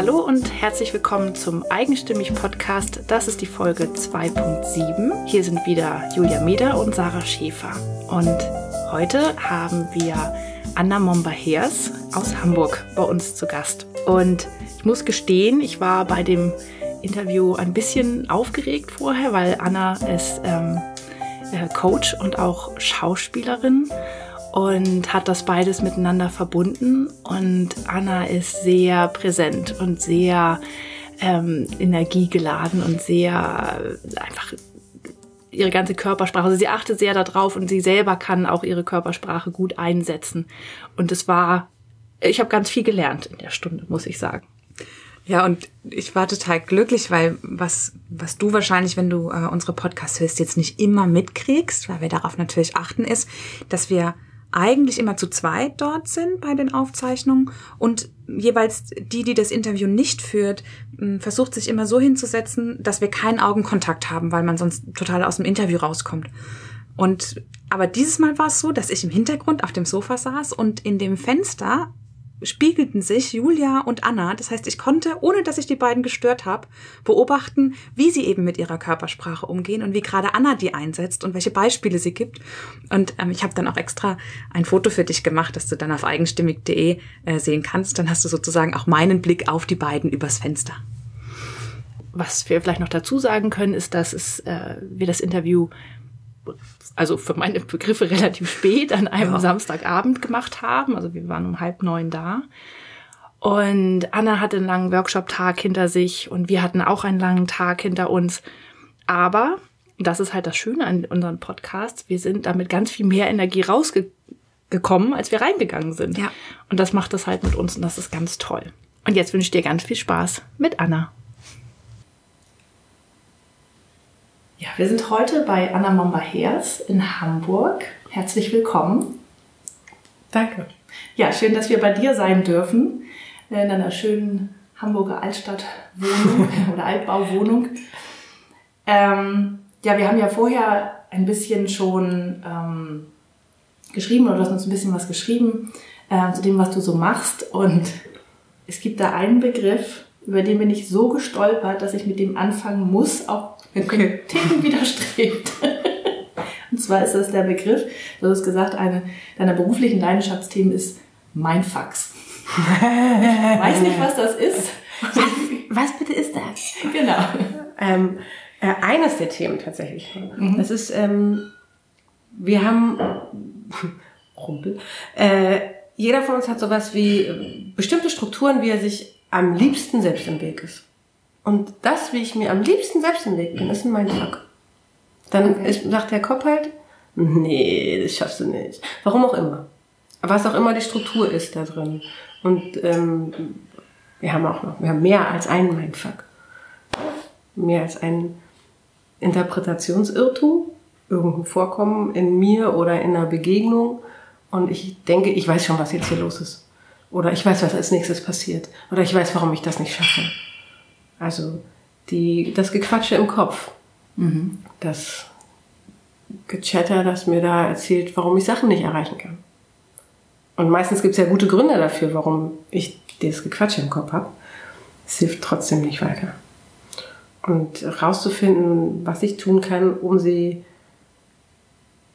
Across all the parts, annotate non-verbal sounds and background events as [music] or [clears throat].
Hallo und herzlich willkommen zum Eigenstimmig Podcast. Das ist die Folge 2.7. Hier sind wieder Julia Meder und Sarah Schäfer. Und heute haben wir Anna Momba-Heers aus Hamburg bei uns zu Gast. Und ich muss gestehen, ich war bei dem Interview ein bisschen aufgeregt vorher, weil Anna ist ähm, äh, Coach und auch Schauspielerin und hat das beides miteinander verbunden. Und Anna ist sehr präsent und sehr ähm, energiegeladen und sehr äh, einfach ihre ganze Körpersprache. Also sie achtet sehr darauf und sie selber kann auch ihre Körpersprache gut einsetzen. Und es war, ich habe ganz viel gelernt in der Stunde, muss ich sagen. Ja, und ich war total glücklich, weil was, was du wahrscheinlich, wenn du äh, unsere Podcasts hörst, jetzt nicht immer mitkriegst, weil wir darauf natürlich achten, ist, dass wir eigentlich immer zu zweit dort sind bei den Aufzeichnungen und jeweils die, die das Interview nicht führt, versucht sich immer so hinzusetzen, dass wir keinen Augenkontakt haben, weil man sonst total aus dem Interview rauskommt. Und aber dieses Mal war es so, dass ich im Hintergrund auf dem Sofa saß und in dem Fenster spiegelten sich Julia und Anna. Das heißt, ich konnte, ohne dass ich die beiden gestört habe, beobachten, wie sie eben mit ihrer Körpersprache umgehen und wie gerade Anna die einsetzt und welche Beispiele sie gibt. Und ähm, ich habe dann auch extra ein Foto für dich gemacht, das du dann auf eigenstimmig.de äh, sehen kannst. Dann hast du sozusagen auch meinen Blick auf die beiden übers Fenster. Was wir vielleicht noch dazu sagen können, ist, dass es, äh, wir das Interview also für meine Begriffe relativ spät an einem ja. Samstagabend gemacht haben. Also wir waren um halb neun da. Und Anna hatte einen langen Workshop-Tag hinter sich und wir hatten auch einen langen Tag hinter uns. Aber, das ist halt das Schöne an unseren Podcasts, wir sind damit ganz viel mehr Energie rausgekommen, als wir reingegangen sind. Ja. Und das macht das halt mit uns und das ist ganz toll. Und jetzt wünsche ich dir ganz viel Spaß mit Anna. Ja, wir sind heute bei Anna Momba-Hers in Hamburg. Herzlich willkommen. Danke. Ja, schön, dass wir bei dir sein dürfen. In einer schönen Hamburger Altstadtwohnung [laughs] oder Altbauwohnung. Ähm, ja, wir haben ja vorher ein bisschen schon ähm, geschrieben oder du hast uns ein bisschen was geschrieben äh, zu dem, was du so machst. Und es gibt da einen Begriff, über den bin ich so gestolpert, dass ich mit dem anfangen muss, auch okay. Ticken [laughs] widerstrebt. Und zwar ist das der Begriff, du hast gesagt, eine deiner beruflichen Leidenschaftsthemen ist Mindfucks. ich weiß nicht, was das ist. Was, was bitte ist das? Genau. Ähm, äh, eines der Themen tatsächlich. Mhm. Das ist, ähm, wir haben [laughs] Rumpel. Äh, jeder von uns hat sowas wie äh, bestimmte Strukturen, wie er sich am liebsten selbst im Weg ist. Und das, wie ich mir am liebsten selbst im Weg bin, ist ein Mindfuck. Dann okay. ist, sagt der Kopf halt, nee, das schaffst du nicht. Warum auch immer. Was auch immer die Struktur ist da drin. Und ähm, wir haben auch noch, wir haben mehr als einen Mindfuck. Mehr als einen Interpretationsirrtum, irgendwo vorkommen in mir oder in einer Begegnung. Und ich denke, ich weiß schon, was jetzt hier los ist. Oder ich weiß, was als nächstes passiert. Oder ich weiß, warum ich das nicht schaffe. Also die, das Gequatsche im Kopf. Mhm. Das Gechatter, das mir da erzählt, warum ich Sachen nicht erreichen kann. Und meistens gibt es ja gute Gründe dafür, warum ich das Gequatsche im Kopf habe. Es hilft trotzdem nicht weiter. Und rauszufinden, was ich tun kann, um sie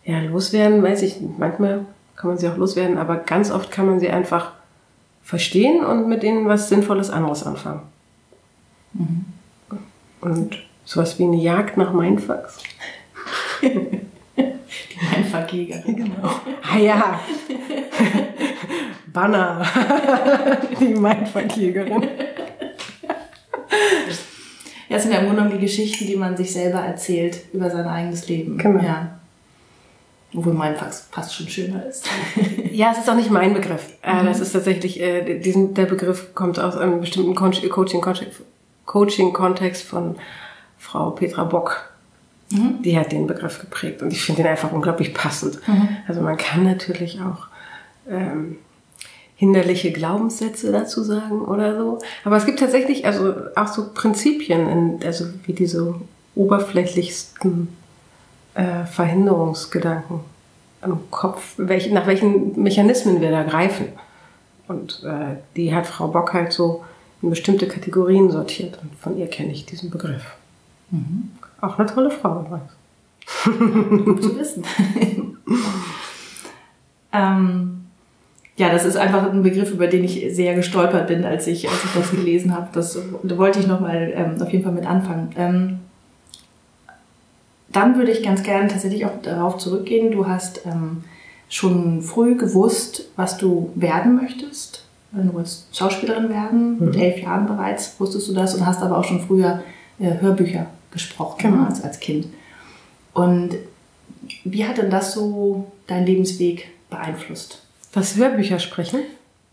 ja, loswerden, weiß ich, manchmal kann man sie auch loswerden, aber ganz oft kann man sie einfach verstehen und mit ihnen was Sinnvolles anderes anfangen. Mhm. Und sowas wie eine Jagd nach Mindfucks. Die Mindfuck-Jägerin. [laughs] Genau. Ah ja. [laughs] Banner. [laughs] Die Mindfuck-Jägerin. Ja, es sind ja im Grunde genommen die Geschichten, die man sich selber erzählt über sein eigenes Leben. Genau. Ja. Obwohl mein Fax fast schon schöner ist. [laughs] ja, es ist auch nicht mein Begriff. Äh, mhm. Das ist tatsächlich, äh, diesen, der Begriff kommt aus einem bestimmten Coaching-Kontext Coaching-Kontext von Frau Petra Bock. Mhm. Die hat den Begriff geprägt und ich finde ihn einfach unglaublich passend. Mhm. Also man kann natürlich auch ähm, hinderliche Glaubenssätze dazu sagen oder so. Aber es gibt tatsächlich also auch so Prinzipien, in, also wie diese oberflächlichsten äh, Verhinderungsgedanken am Kopf, welch, nach welchen Mechanismen wir da greifen. Und äh, die hat Frau Bock halt so in bestimmte Kategorien sortiert. Und von ihr kenne ich diesen Begriff. Mhm. Auch eine tolle Frau übrigens. Gut zu wissen. ähm, ja, das ist einfach ein Begriff, über den ich sehr gestolpert bin, als ich, als ich das gelesen habe. Das da wollte ich nochmal ähm, auf jeden Fall mit anfangen. Ähm, dann würde ich ganz gerne tatsächlich auch darauf zurückgehen. Du hast ähm, schon früh gewusst, was du werden möchtest. Du wolltest Schauspielerin werden, mhm. mit elf Jahren bereits wusstest du das und hast aber auch schon früher äh, Hörbücher gesprochen genau. als, als Kind. Und wie hat denn das so deinen Lebensweg beeinflusst? Das Hörbücher sprechen?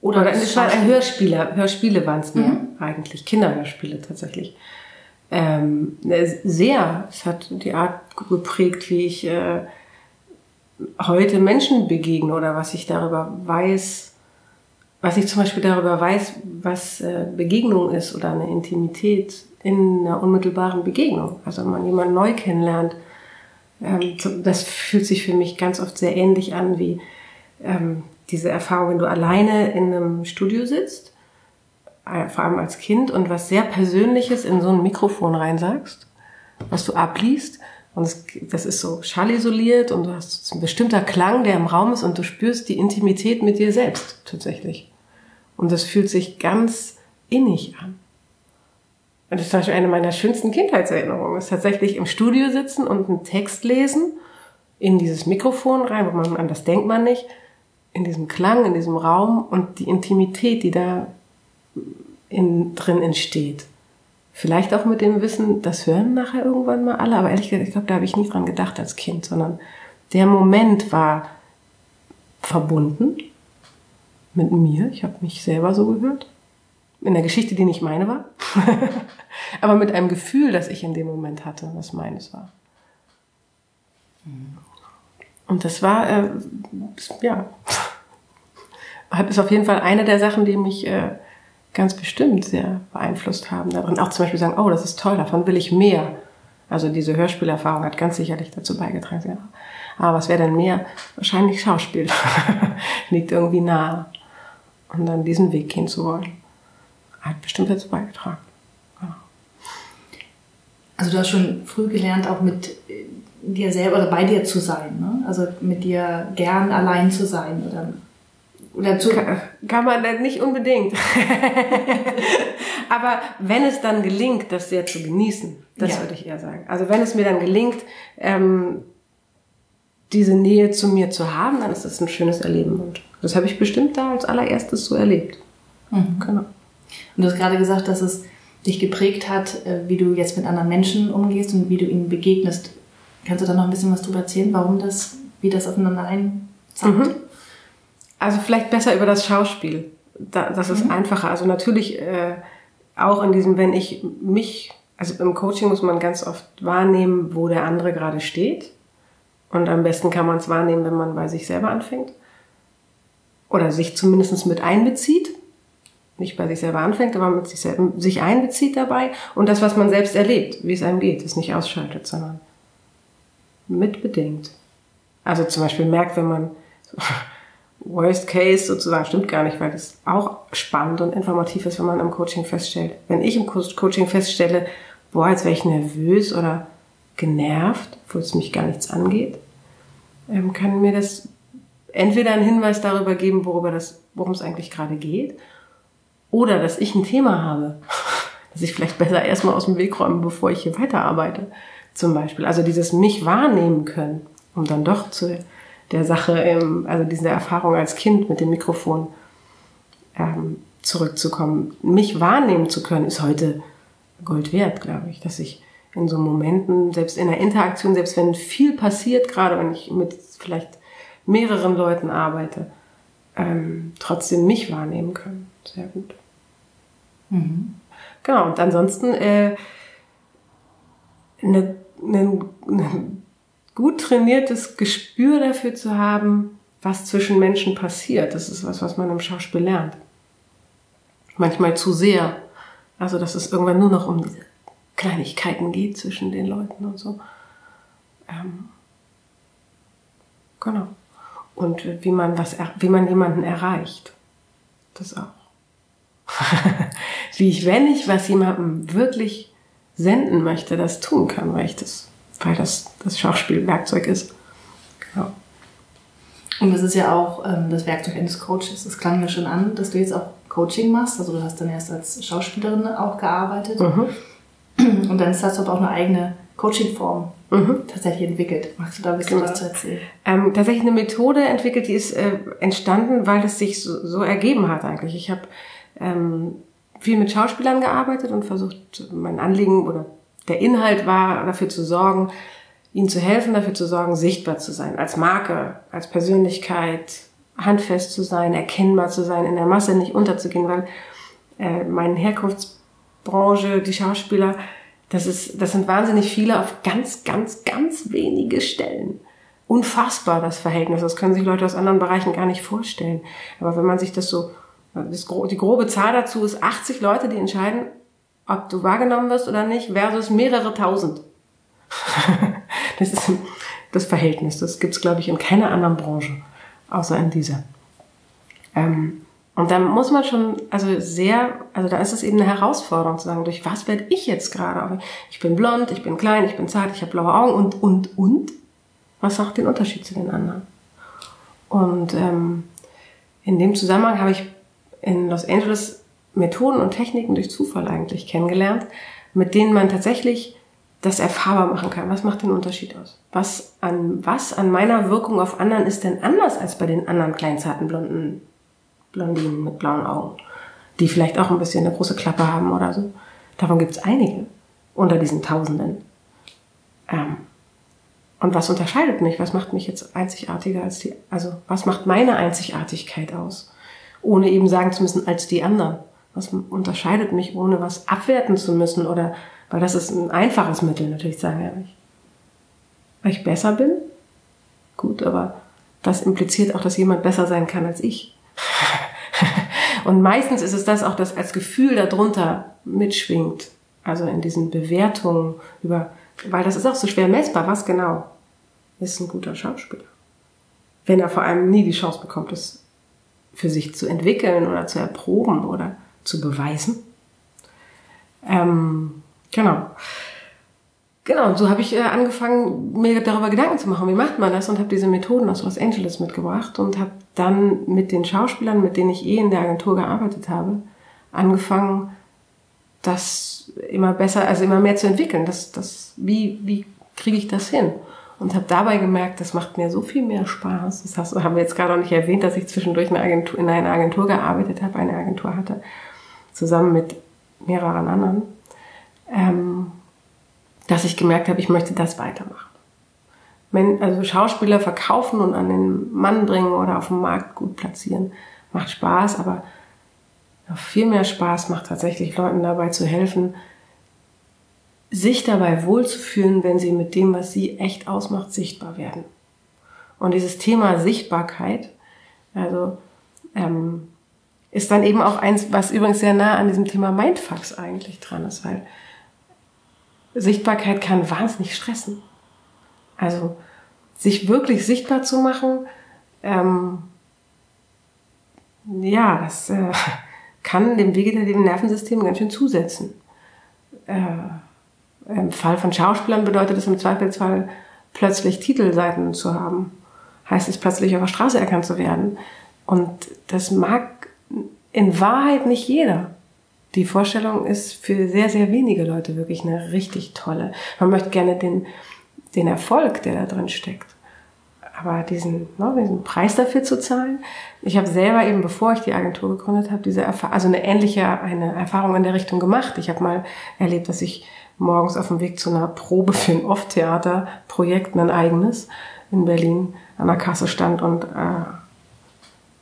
Oder, Oder es war Hörspiele, Hörspiele waren es mehr mhm. eigentlich, Kinderhörspiele tatsächlich. Ähm, sehr, es hat die Art geprägt, wie ich äh, heute Menschen begegne oder was ich darüber weiß, was ich zum Beispiel darüber weiß, was äh, Begegnung ist oder eine Intimität in einer unmittelbaren Begegnung. Also wenn man jemanden neu kennenlernt, ähm, das fühlt sich für mich ganz oft sehr ähnlich an wie ähm, diese Erfahrung, wenn du alleine in einem Studio sitzt, vor allem als Kind, und was sehr Persönliches in so ein Mikrofon reinsagst, was du abliest. Und das, das ist so schallisoliert und du hast ein bestimmter Klang, der im Raum ist und du spürst die Intimität mit dir selbst tatsächlich. Und das fühlt sich ganz innig an. Und das ist zum Beispiel eine meiner schönsten Kindheitserinnerungen, ist tatsächlich im Studio sitzen und einen Text lesen, in dieses Mikrofon rein, wo man an das denkt man nicht, in diesem Klang, in diesem Raum und die Intimität, die da in, drin entsteht. Vielleicht auch mit dem Wissen, das hören nachher irgendwann mal alle, aber ehrlich gesagt, ich glaube, da habe ich nie dran gedacht als Kind, sondern der Moment war verbunden mit mir. Ich habe mich selber so gehört. In der Geschichte, die nicht meine war. [laughs] aber mit einem Gefühl, das ich in dem Moment hatte, was meines war. Und das war, äh, ja, [laughs] ist auf jeden Fall eine der Sachen, die mich äh, ganz bestimmt sehr beeinflusst haben darin. Auch zum Beispiel sagen, oh, das ist toll, davon will ich mehr. Also diese Hörspielerfahrung hat ganz sicherlich dazu beigetragen. Ja. Aber was wäre denn mehr? Wahrscheinlich Schauspiel. [laughs] Liegt irgendwie nahe. Und dann diesen Weg gehen zu wollen. Hat bestimmt dazu beigetragen. Ja. Also du hast schon früh gelernt, auch mit dir selber oder bei dir zu sein. Ne? Also mit dir gern allein zu sein oder oder zu kann, kann man nicht unbedingt. [laughs] Aber wenn es dann gelingt, das sehr zu genießen, das ja. würde ich eher sagen. Also wenn es mir dann gelingt, ähm, diese Nähe zu mir zu haben, dann ist das ein schönes Erleben. Und das habe ich bestimmt da als allererstes so erlebt. Mhm. Genau. Und du hast gerade gesagt, dass es dich geprägt hat, äh, wie du jetzt mit anderen Menschen umgehst und wie du ihnen begegnest. Kannst du da noch ein bisschen was drüber erzählen, warum das, wie das aufeinander einzahlt? Mhm. Also vielleicht besser über das Schauspiel. das ist mhm. einfacher. Also natürlich äh, auch in diesem, wenn ich mich, also im Coaching muss man ganz oft wahrnehmen, wo der andere gerade steht. Und am besten kann man es wahrnehmen, wenn man bei sich selber anfängt. Oder sich zumindest mit einbezieht. Nicht bei sich selber anfängt, aber mit sich, selber, sich einbezieht dabei. Und das, was man selbst erlebt, wie es einem geht, ist nicht ausschaltet, sondern mitbedenkt. Also zum Beispiel merkt, wenn man [laughs] Worst Case sozusagen stimmt gar nicht, weil das auch spannend und informativ ist, wenn man im Coaching feststellt. Wenn ich im Coaching feststelle, boah, jetzt wäre ich nervös oder genervt, wo es mich gar nichts angeht, ähm, kann mir das entweder einen Hinweis darüber geben, worüber das, worum es eigentlich gerade geht, oder dass ich ein Thema habe, [laughs] dass ich vielleicht besser erstmal aus dem Weg räume, bevor ich hier weiterarbeite, zum Beispiel. Also dieses mich wahrnehmen können, um dann doch zu der Sache, im, also diese Erfahrung als Kind mit dem Mikrofon ähm, zurückzukommen. Mich wahrnehmen zu können, ist heute Gold wert, glaube ich, dass ich in so Momenten, selbst in der Interaktion, selbst wenn viel passiert, gerade wenn ich mit vielleicht mehreren Leuten arbeite, ähm, trotzdem mich wahrnehmen können. Sehr gut. Mhm. Genau, und ansonsten äh, eine, eine, eine gut trainiertes Gespür dafür zu haben, was zwischen Menschen passiert. Das ist was, was man im Schauspiel lernt. Manchmal zu sehr. Also, dass es irgendwann nur noch um diese Kleinigkeiten geht zwischen den Leuten und so. Ähm, genau. Und wie man was, wie man jemanden erreicht. Das auch. [laughs] wie ich, wenn ich was jemandem wirklich senden möchte, das tun kann, weil ich das, weil das das Schauspielwerkzeug ist. Genau. Und das ist ja auch ähm, das Werkzeug eines Coaches. Das klang mir schon an, dass du jetzt auch Coaching machst. Also du hast dann erst als Schauspielerin auch gearbeitet. Mhm. Und dann hast du aber auch eine eigene Coaching-Form mhm. tatsächlich entwickelt. Magst du da ein bisschen genau. was zu erzählen? Ähm, tatsächlich eine Methode entwickelt, die ist äh, entstanden, weil es sich so, so ergeben hat eigentlich. Ich habe ähm, viel mit Schauspielern gearbeitet und versucht, mein Anliegen oder der Inhalt war, dafür zu sorgen, ihnen zu helfen, dafür zu sorgen, sichtbar zu sein, als Marke, als Persönlichkeit, handfest zu sein, erkennbar zu sein, in der Masse nicht unterzugehen, weil äh, meine Herkunftsbranche, die Schauspieler, das ist, das sind wahnsinnig viele auf ganz, ganz, ganz wenige Stellen. Unfassbar das Verhältnis. Das können sich Leute aus anderen Bereichen gar nicht vorstellen. Aber wenn man sich das so, das, die grobe Zahl dazu ist 80 Leute, die entscheiden, ob du wahrgenommen wirst oder nicht, versus mehrere tausend. [laughs] das ist das Verhältnis. Das gibt's glaube ich, in keiner anderen Branche, außer in dieser. Ähm, und dann muss man schon, also sehr, also da ist es eben eine Herausforderung zu sagen, durch was werde ich jetzt gerade? Ich bin blond, ich bin klein, ich bin zart, ich habe blaue Augen und, und, und. Was macht den Unterschied zu den anderen? Und ähm, in dem Zusammenhang habe ich in Los Angeles Methoden und Techniken durch Zufall eigentlich kennengelernt, mit denen man tatsächlich das erfahrbar machen kann. Was macht den Unterschied aus? Was an, was an meiner Wirkung auf anderen ist denn anders als bei den anderen kleinen, zarten, blonden Blondinen mit blauen Augen, die vielleicht auch ein bisschen eine große Klappe haben oder so. Davon gibt es einige unter diesen Tausenden. Ähm, und was unterscheidet mich? Was macht mich jetzt einzigartiger als die, also was macht meine Einzigartigkeit aus? Ohne eben sagen zu müssen, als die anderen. Was unterscheidet mich, ohne was abwerten zu müssen oder weil das ist ein einfaches Mittel, natürlich sagen wir nicht. Weil ich besser bin? Gut, aber das impliziert auch, dass jemand besser sein kann als ich. [laughs] Und meistens ist es das auch, das als Gefühl darunter mitschwingt. Also in diesen Bewertungen über, weil das ist auch so schwer messbar. Was genau ist ein guter Schauspieler? Wenn er vor allem nie die Chance bekommt, es für sich zu entwickeln oder zu erproben oder zu beweisen. Ähm, Genau. Genau, so habe ich äh, angefangen, mir darüber Gedanken zu machen, wie macht man das und habe diese Methoden aus Los Angeles mitgebracht und habe dann mit den Schauspielern, mit denen ich eh in der Agentur gearbeitet habe, angefangen, das immer besser, also immer mehr zu entwickeln. Das, das, wie, wie kriege ich das hin? Und habe dabei gemerkt, das macht mir so viel mehr Spaß. Das hast, haben wir jetzt gerade auch nicht erwähnt, dass ich zwischendurch eine Agentur, in einer Agentur gearbeitet habe, eine Agentur hatte, zusammen mit mehreren anderen ähm, dass ich gemerkt habe, ich möchte das weitermachen. Wenn, also Schauspieler verkaufen und an den Mann bringen oder auf dem Markt gut platzieren, macht Spaß, aber viel mehr Spaß macht tatsächlich Leuten dabei zu helfen, sich dabei wohlzufühlen, wenn sie mit dem, was sie echt ausmacht, sichtbar werden. Und dieses Thema Sichtbarkeit, also ähm, ist dann eben auch eins, was übrigens sehr nah an diesem Thema Mindfucks eigentlich dran ist, weil Sichtbarkeit kann wahnsinnig stressen. Also sich wirklich sichtbar zu machen, ähm, ja, das äh, [laughs] kann dem vegetativen Nervensystem ganz schön zusetzen. Äh, Im Fall von Schauspielern bedeutet es im Zweifelsfall plötzlich Titelseiten zu haben. Heißt es plötzlich auf der Straße erkannt zu werden. Und das mag in Wahrheit nicht jeder die Vorstellung ist für sehr, sehr wenige Leute wirklich eine richtig tolle. Man möchte gerne den, den Erfolg, der da drin steckt. Aber diesen, ne, diesen Preis dafür zu zahlen. Ich habe selber eben, bevor ich die Agentur gegründet habe, diese Erfahrung, also eine ähnliche eine Erfahrung in der Richtung gemacht. Ich habe mal erlebt, dass ich morgens auf dem Weg zu einer Probe für ein Off-Theater-Projekt, ein eigenes, in Berlin an der Kasse stand und äh,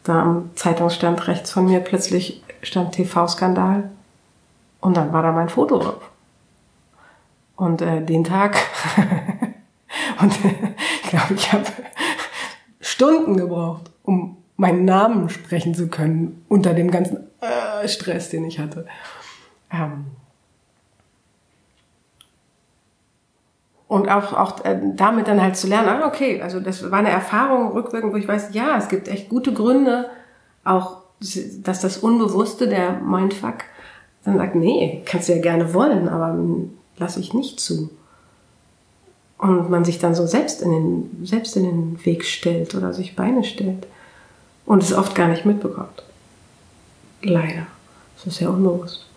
da am Zeitungsstand rechts von mir plötzlich stand TV-Skandal und dann war da mein Foto drauf. Und äh, den Tag, [laughs] und äh, ich glaube, ich habe Stunden gebraucht, um meinen Namen sprechen zu können, unter dem ganzen äh, Stress, den ich hatte. Ähm und auch, auch äh, damit dann halt zu lernen, ah, okay, also das war eine Erfahrung rückwirkend, wo ich weiß, ja, es gibt echt gute Gründe, auch dass das Unbewusste, der Mindfuck, dann sagt, nee, kannst du ja gerne wollen, aber lasse ich nicht zu. Und man sich dann so selbst in den, selbst in den Weg stellt oder sich Beine stellt und es oft gar nicht mitbekommt. Leider. Das ist ja unbewusst.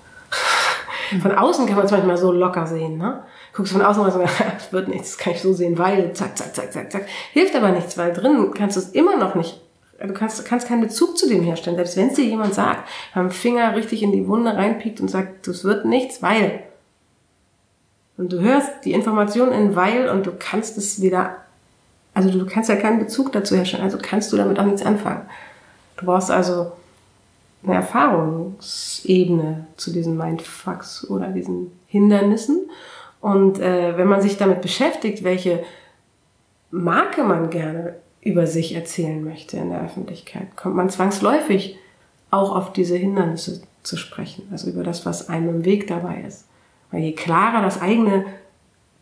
Von außen kann man es manchmal so locker sehen, ne? Guckst von außen und sagst, [laughs] es wird nichts, das kann ich so sehen, weil, zack, zack, zack, zack, zack. Hilft aber nichts, weil drin kannst du es immer noch nicht, du kannst, kannst keinen Bezug zu dem herstellen. Selbst wenn es dir jemand sagt, am Finger richtig in die Wunde reinpiekt und sagt, das wird nichts, weil. Und du hörst die Information in weil und du kannst es wieder, also du kannst ja keinen Bezug dazu herstellen, also kannst du damit auch nichts anfangen. Du brauchst also eine Erfahrungsebene zu diesen Mindfucks oder diesen Hindernissen. Und äh, wenn man sich damit beschäftigt, welche Marke man gerne über sich erzählen möchte in der Öffentlichkeit, kommt man zwangsläufig auch auf diese Hindernisse zu sprechen, also über das, was einem im Weg dabei ist. Weil je klarer das eigene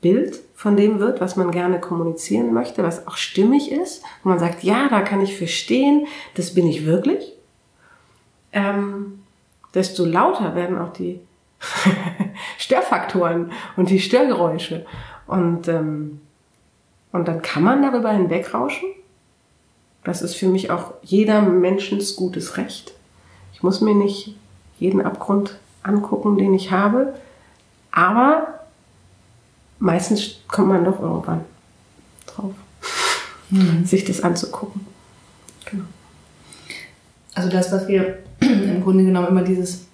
Bild von dem wird, was man gerne kommunizieren möchte, was auch stimmig ist, wo man sagt, ja, da kann ich für stehen, das bin ich wirklich, ähm, desto lauter werden auch die [laughs] Störfaktoren und die Störgeräusche. Und, ähm, und dann kann man darüber hinwegrauschen. Das ist für mich auch jeder Menschens gutes Recht. Ich muss mir nicht jeden Abgrund angucken, den ich habe. Aber meistens kommt man doch irgendwann drauf, mhm. sich das anzugucken. Genau. Also das, was wir [clears throat] im Grunde genommen immer dieses,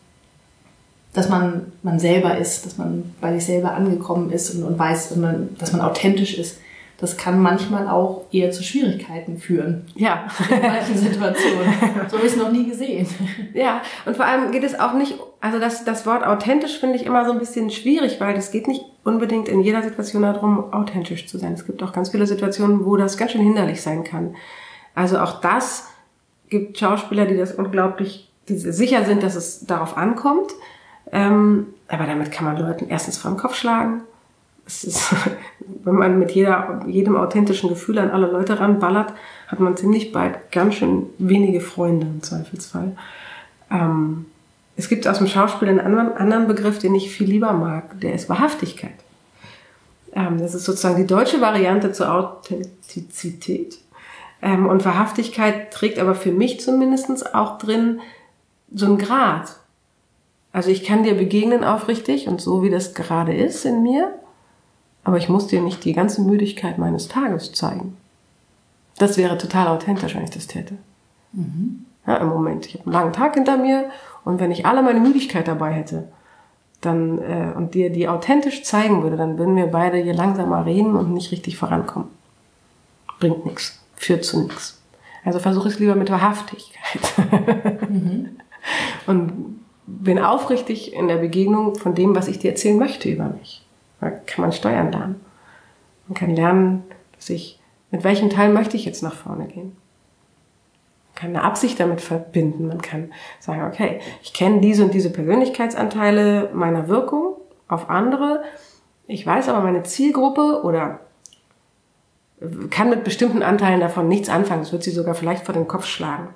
dass man man selber ist, dass man bei sich selber angekommen ist und, und weiß, dass man authentisch ist. Das kann manchmal auch eher zu Schwierigkeiten führen. Ja. In manchen Situationen. So habe ich es noch nie gesehen. Ja, und vor allem geht es auch nicht, also das, das Wort authentisch finde ich immer so ein bisschen schwierig, weil das geht nicht unbedingt in jeder Situation darum, authentisch zu sein. Es gibt auch ganz viele Situationen, wo das ganz schön hinderlich sein kann. Also auch das gibt Schauspieler, die das unglaublich die sicher sind, dass es darauf ankommt. Ähm, aber damit kann man Leuten erstens vor den Kopf schlagen. Es ist, [laughs] wenn man mit jeder, jedem authentischen Gefühl an alle Leute ranballert, hat man ziemlich bald ganz schön wenige Freunde im Zweifelsfall. Ähm, es gibt aus dem Schauspiel einen anderen, anderen Begriff, den ich viel lieber mag, der ist Wahrhaftigkeit. Ähm, das ist sozusagen die deutsche Variante zur Authentizität. Ähm, und Wahrhaftigkeit trägt aber für mich zumindestens auch drin, so ein Grad. Also ich kann dir begegnen aufrichtig und so wie das gerade ist in mir, aber ich muss dir nicht die ganze Müdigkeit meines Tages zeigen. Das wäre total authentisch, wenn ich das täte. Mhm. Ja, im Moment. Ich habe einen langen Tag hinter mir und wenn ich alle meine Müdigkeit dabei hätte, dann äh, und dir die authentisch zeigen würde, dann würden wir beide hier langsamer reden und nicht richtig vorankommen. Bringt nichts, führt zu nichts. Also versuche es lieber mit Wahrhaftigkeit. Mhm [laughs] und bin aufrichtig in der Begegnung von dem, was ich dir erzählen möchte über mich. Da kann man steuern lernen. Man kann lernen, dass ich, mit welchem Teil möchte ich jetzt nach vorne gehen. Man kann eine Absicht damit verbinden. Man kann sagen, okay, ich kenne diese und diese Persönlichkeitsanteile meiner Wirkung auf andere. Ich weiß aber meine Zielgruppe oder kann mit bestimmten Anteilen davon nichts anfangen. Es wird sie sogar vielleicht vor den Kopf schlagen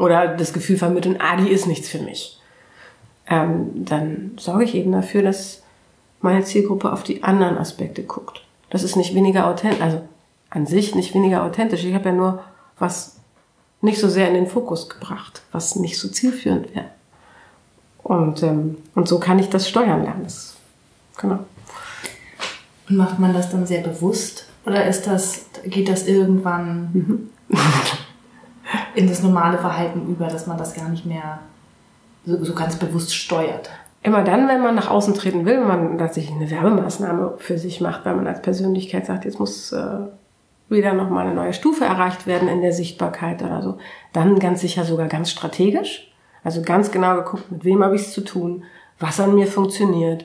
oder das Gefühl vermitteln, ah, die ist nichts für mich, ähm, dann sorge ich eben dafür, dass meine Zielgruppe auf die anderen Aspekte guckt. Das ist nicht weniger authentisch, also an sich nicht weniger authentisch. Ich habe ja nur was nicht so sehr in den Fokus gebracht, was nicht so zielführend wäre. Und, ähm, und so kann ich das steuern lernen. Das, genau. Und macht man das dann sehr bewusst? Oder ist das, geht das irgendwann mhm. [laughs] in das normale Verhalten über, dass man das gar nicht mehr so, so ganz bewusst steuert. Immer dann, wenn man nach außen treten will, wenn man tatsächlich eine Werbemaßnahme für sich macht, weil man als Persönlichkeit sagt, jetzt muss äh, wieder nochmal eine neue Stufe erreicht werden in der Sichtbarkeit oder so, dann ganz sicher sogar ganz strategisch. Also ganz genau geguckt, mit wem habe ich es zu tun, was an mir funktioniert,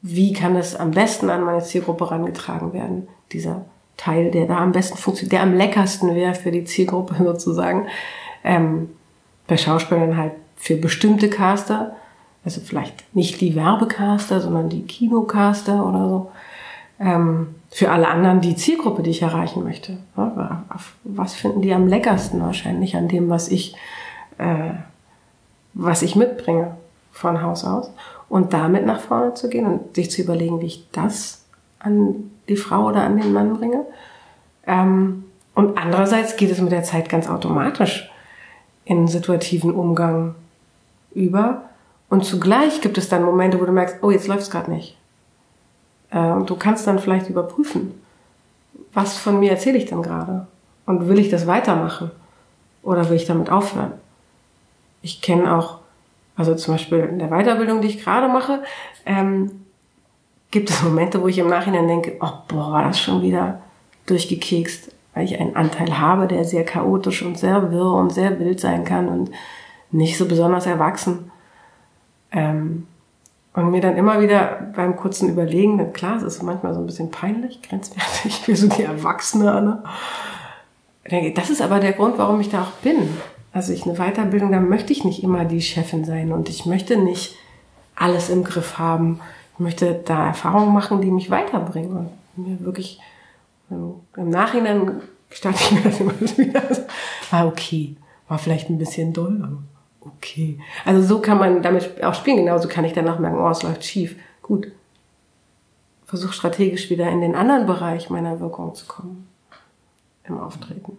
wie kann es am besten an meine Zielgruppe herangetragen werden, dieser Teil, der da am besten funktioniert, der am leckersten wäre für die Zielgruppe [laughs] sozusagen. Ähm, bei Schauspielern halt für bestimmte Caster, also vielleicht nicht die Werbecaster, sondern die Kinocaster oder so. Ähm, für alle anderen die Zielgruppe, die ich erreichen möchte. Ja, was finden die am leckersten wahrscheinlich an dem, was ich äh, was ich mitbringe von Haus aus und damit nach vorne zu gehen und sich zu überlegen, wie ich das an die Frau oder an den Mann bringe. Ähm, und andererseits geht es mit der Zeit ganz automatisch in situativen Umgang über. Und zugleich gibt es dann Momente, wo du merkst, oh, jetzt läuft es gerade nicht. Äh, und du kannst dann vielleicht überprüfen, was von mir erzähle ich denn gerade? Und will ich das weitermachen? Oder will ich damit aufhören? Ich kenne auch, also zum Beispiel in der Weiterbildung, die ich gerade mache, ähm, gibt es Momente, wo ich im Nachhinein denke, oh, boah, war das schon wieder durchgekekst, weil ich einen Anteil habe, der sehr chaotisch und sehr wirr und sehr wild sein kann und nicht so besonders erwachsen. Ähm, und mir dann immer wieder beim kurzen Überlegen, klar, es ist manchmal so ein bisschen peinlich, grenzwertig, [laughs] wie so die Erwachsene, Anne. Denke, das ist aber der Grund, warum ich da auch bin. Also ich eine Weiterbildung, da möchte ich nicht immer die Chefin sein und ich möchte nicht alles im Griff haben. Ich möchte da Erfahrungen machen, die mich weiterbringen und mir wirklich im Nachhinein gestatte ich mir das immer [laughs] wieder. War okay, war vielleicht ein bisschen doll, aber okay. Also so kann man damit auch spielen. Genauso kann ich danach merken, oh, es läuft schief. Gut. Versuch strategisch wieder in den anderen Bereich meiner Wirkung zu kommen. Im Auftreten.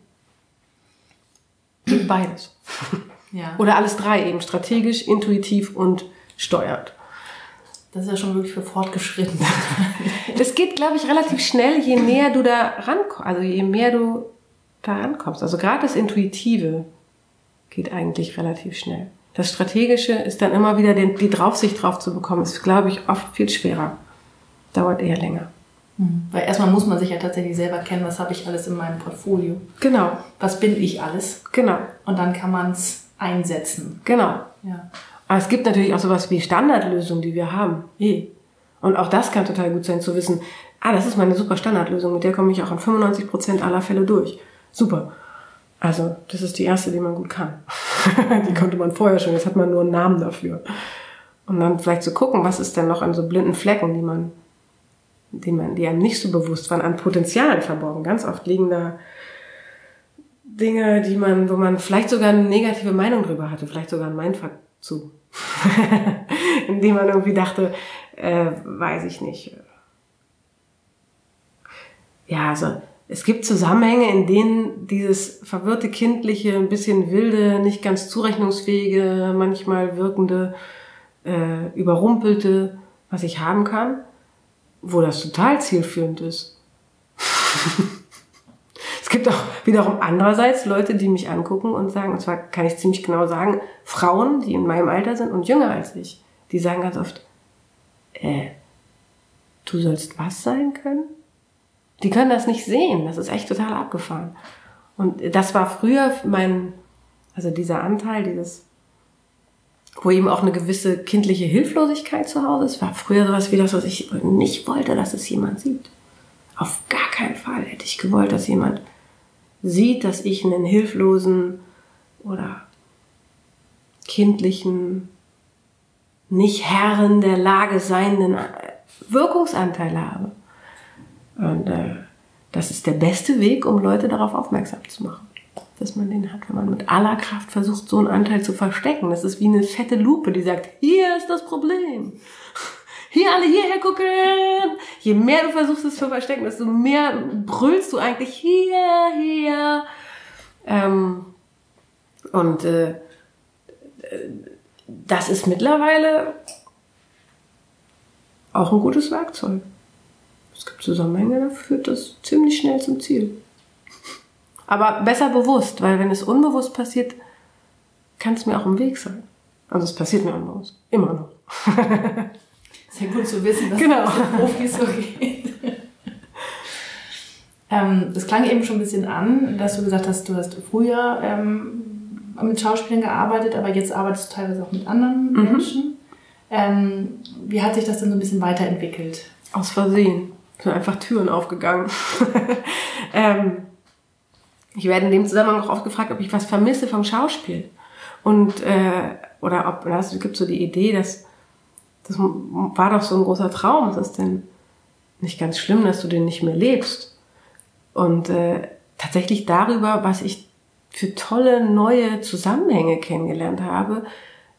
Beides. Ja. [laughs] Oder alles drei eben. Strategisch, intuitiv und steuert. Das ist ja schon wirklich für fortgeschritten. [laughs] das geht, glaube ich, relativ schnell, je näher du da rankommst. Also je mehr du da rankommst. Also gerade das Intuitive geht eigentlich relativ schnell. Das Strategische ist dann immer wieder den, die Draufsicht drauf zu bekommen, ist, glaube ich, oft viel schwerer. Dauert eher länger. Mhm. Weil erstmal muss man sich ja tatsächlich selber kennen, was habe ich alles in meinem Portfolio. Genau. Was bin ich alles? Genau. Und dann kann man es einsetzen. Genau. Ja. Aber es gibt natürlich auch sowas wie Standardlösungen, die wir haben. Eh. Und auch das kann total gut sein zu wissen, ah, das ist meine super Standardlösung, mit der komme ich auch in 95 Prozent aller Fälle durch. Super. Also, das ist die erste, die man gut kann. [laughs] die konnte man vorher schon, jetzt hat man nur einen Namen dafür. Und dann vielleicht zu gucken, was ist denn noch an so blinden Flecken, die man, die man, die einem nicht so bewusst waren, an Potenzialen verborgen. Ganz oft liegen da Dinge, die man, wo man vielleicht sogar eine negative Meinung drüber hatte, vielleicht sogar ein Mindfuck zu. [laughs] In dem man irgendwie dachte, äh, weiß ich nicht. Ja, also es gibt Zusammenhänge, in denen dieses verwirrte Kindliche, ein bisschen wilde, nicht ganz zurechnungsfähige, manchmal wirkende, äh, überrumpelte, was ich haben kann, wo das total zielführend ist. [laughs] es gibt auch wiederum andererseits Leute, die mich angucken und sagen, und zwar kann ich ziemlich genau sagen, Frauen, die in meinem Alter sind und jünger als ich, die sagen ganz oft, äh, du sollst was sein können? Die können das nicht sehen. Das ist echt total abgefahren. Und das war früher mein, also dieser Anteil, dieses, wo eben auch eine gewisse kindliche Hilflosigkeit zu Hause ist, war früher sowas wie das, was ich nicht wollte, dass es jemand sieht. Auf gar keinen Fall hätte ich gewollt, dass jemand sieht, dass ich einen hilflosen oder kindlichen, nicht Herren der Lage seienden Wirkungsanteil habe. Und äh, das ist der beste Weg, um Leute darauf aufmerksam zu machen, dass man den hat, wenn man mit aller Kraft versucht, so einen Anteil zu verstecken. Das ist wie eine fette Lupe, die sagt, hier ist das Problem. [laughs] Hier alle hierher gucken. Je mehr du versuchst es zu verstecken, desto mehr brüllst du eigentlich hier, hier. Ähm, und äh, das ist mittlerweile auch ein gutes Werkzeug. Es gibt Zusammenhänge, da führt das ziemlich schnell zum Ziel. Aber besser bewusst, weil wenn es unbewusst passiert, kann es mir auch im Weg sein. Also es passiert mir unbewusst. Immer noch. [laughs] Sehr gut zu wissen, dass genau. das Profis so geht. [laughs] ähm, das klang eben schon ein bisschen an, dass du gesagt hast, du hast früher ähm, mit Schauspielern gearbeitet, aber jetzt arbeitest du teilweise auch mit anderen mhm. Menschen. Ähm, wie hat sich das denn so ein bisschen weiterentwickelt? Aus Versehen sind einfach Türen aufgegangen. [laughs] ähm, ich werde in dem Zusammenhang auch oft gefragt, ob ich was vermisse vom Schauspiel. Und, äh, oder ob, es gibt so die Idee, dass, das war doch so ein großer Traum. Es ist denn nicht ganz schlimm, dass du den nicht mehr lebst. Und äh, tatsächlich darüber, was ich für tolle neue Zusammenhänge kennengelernt habe,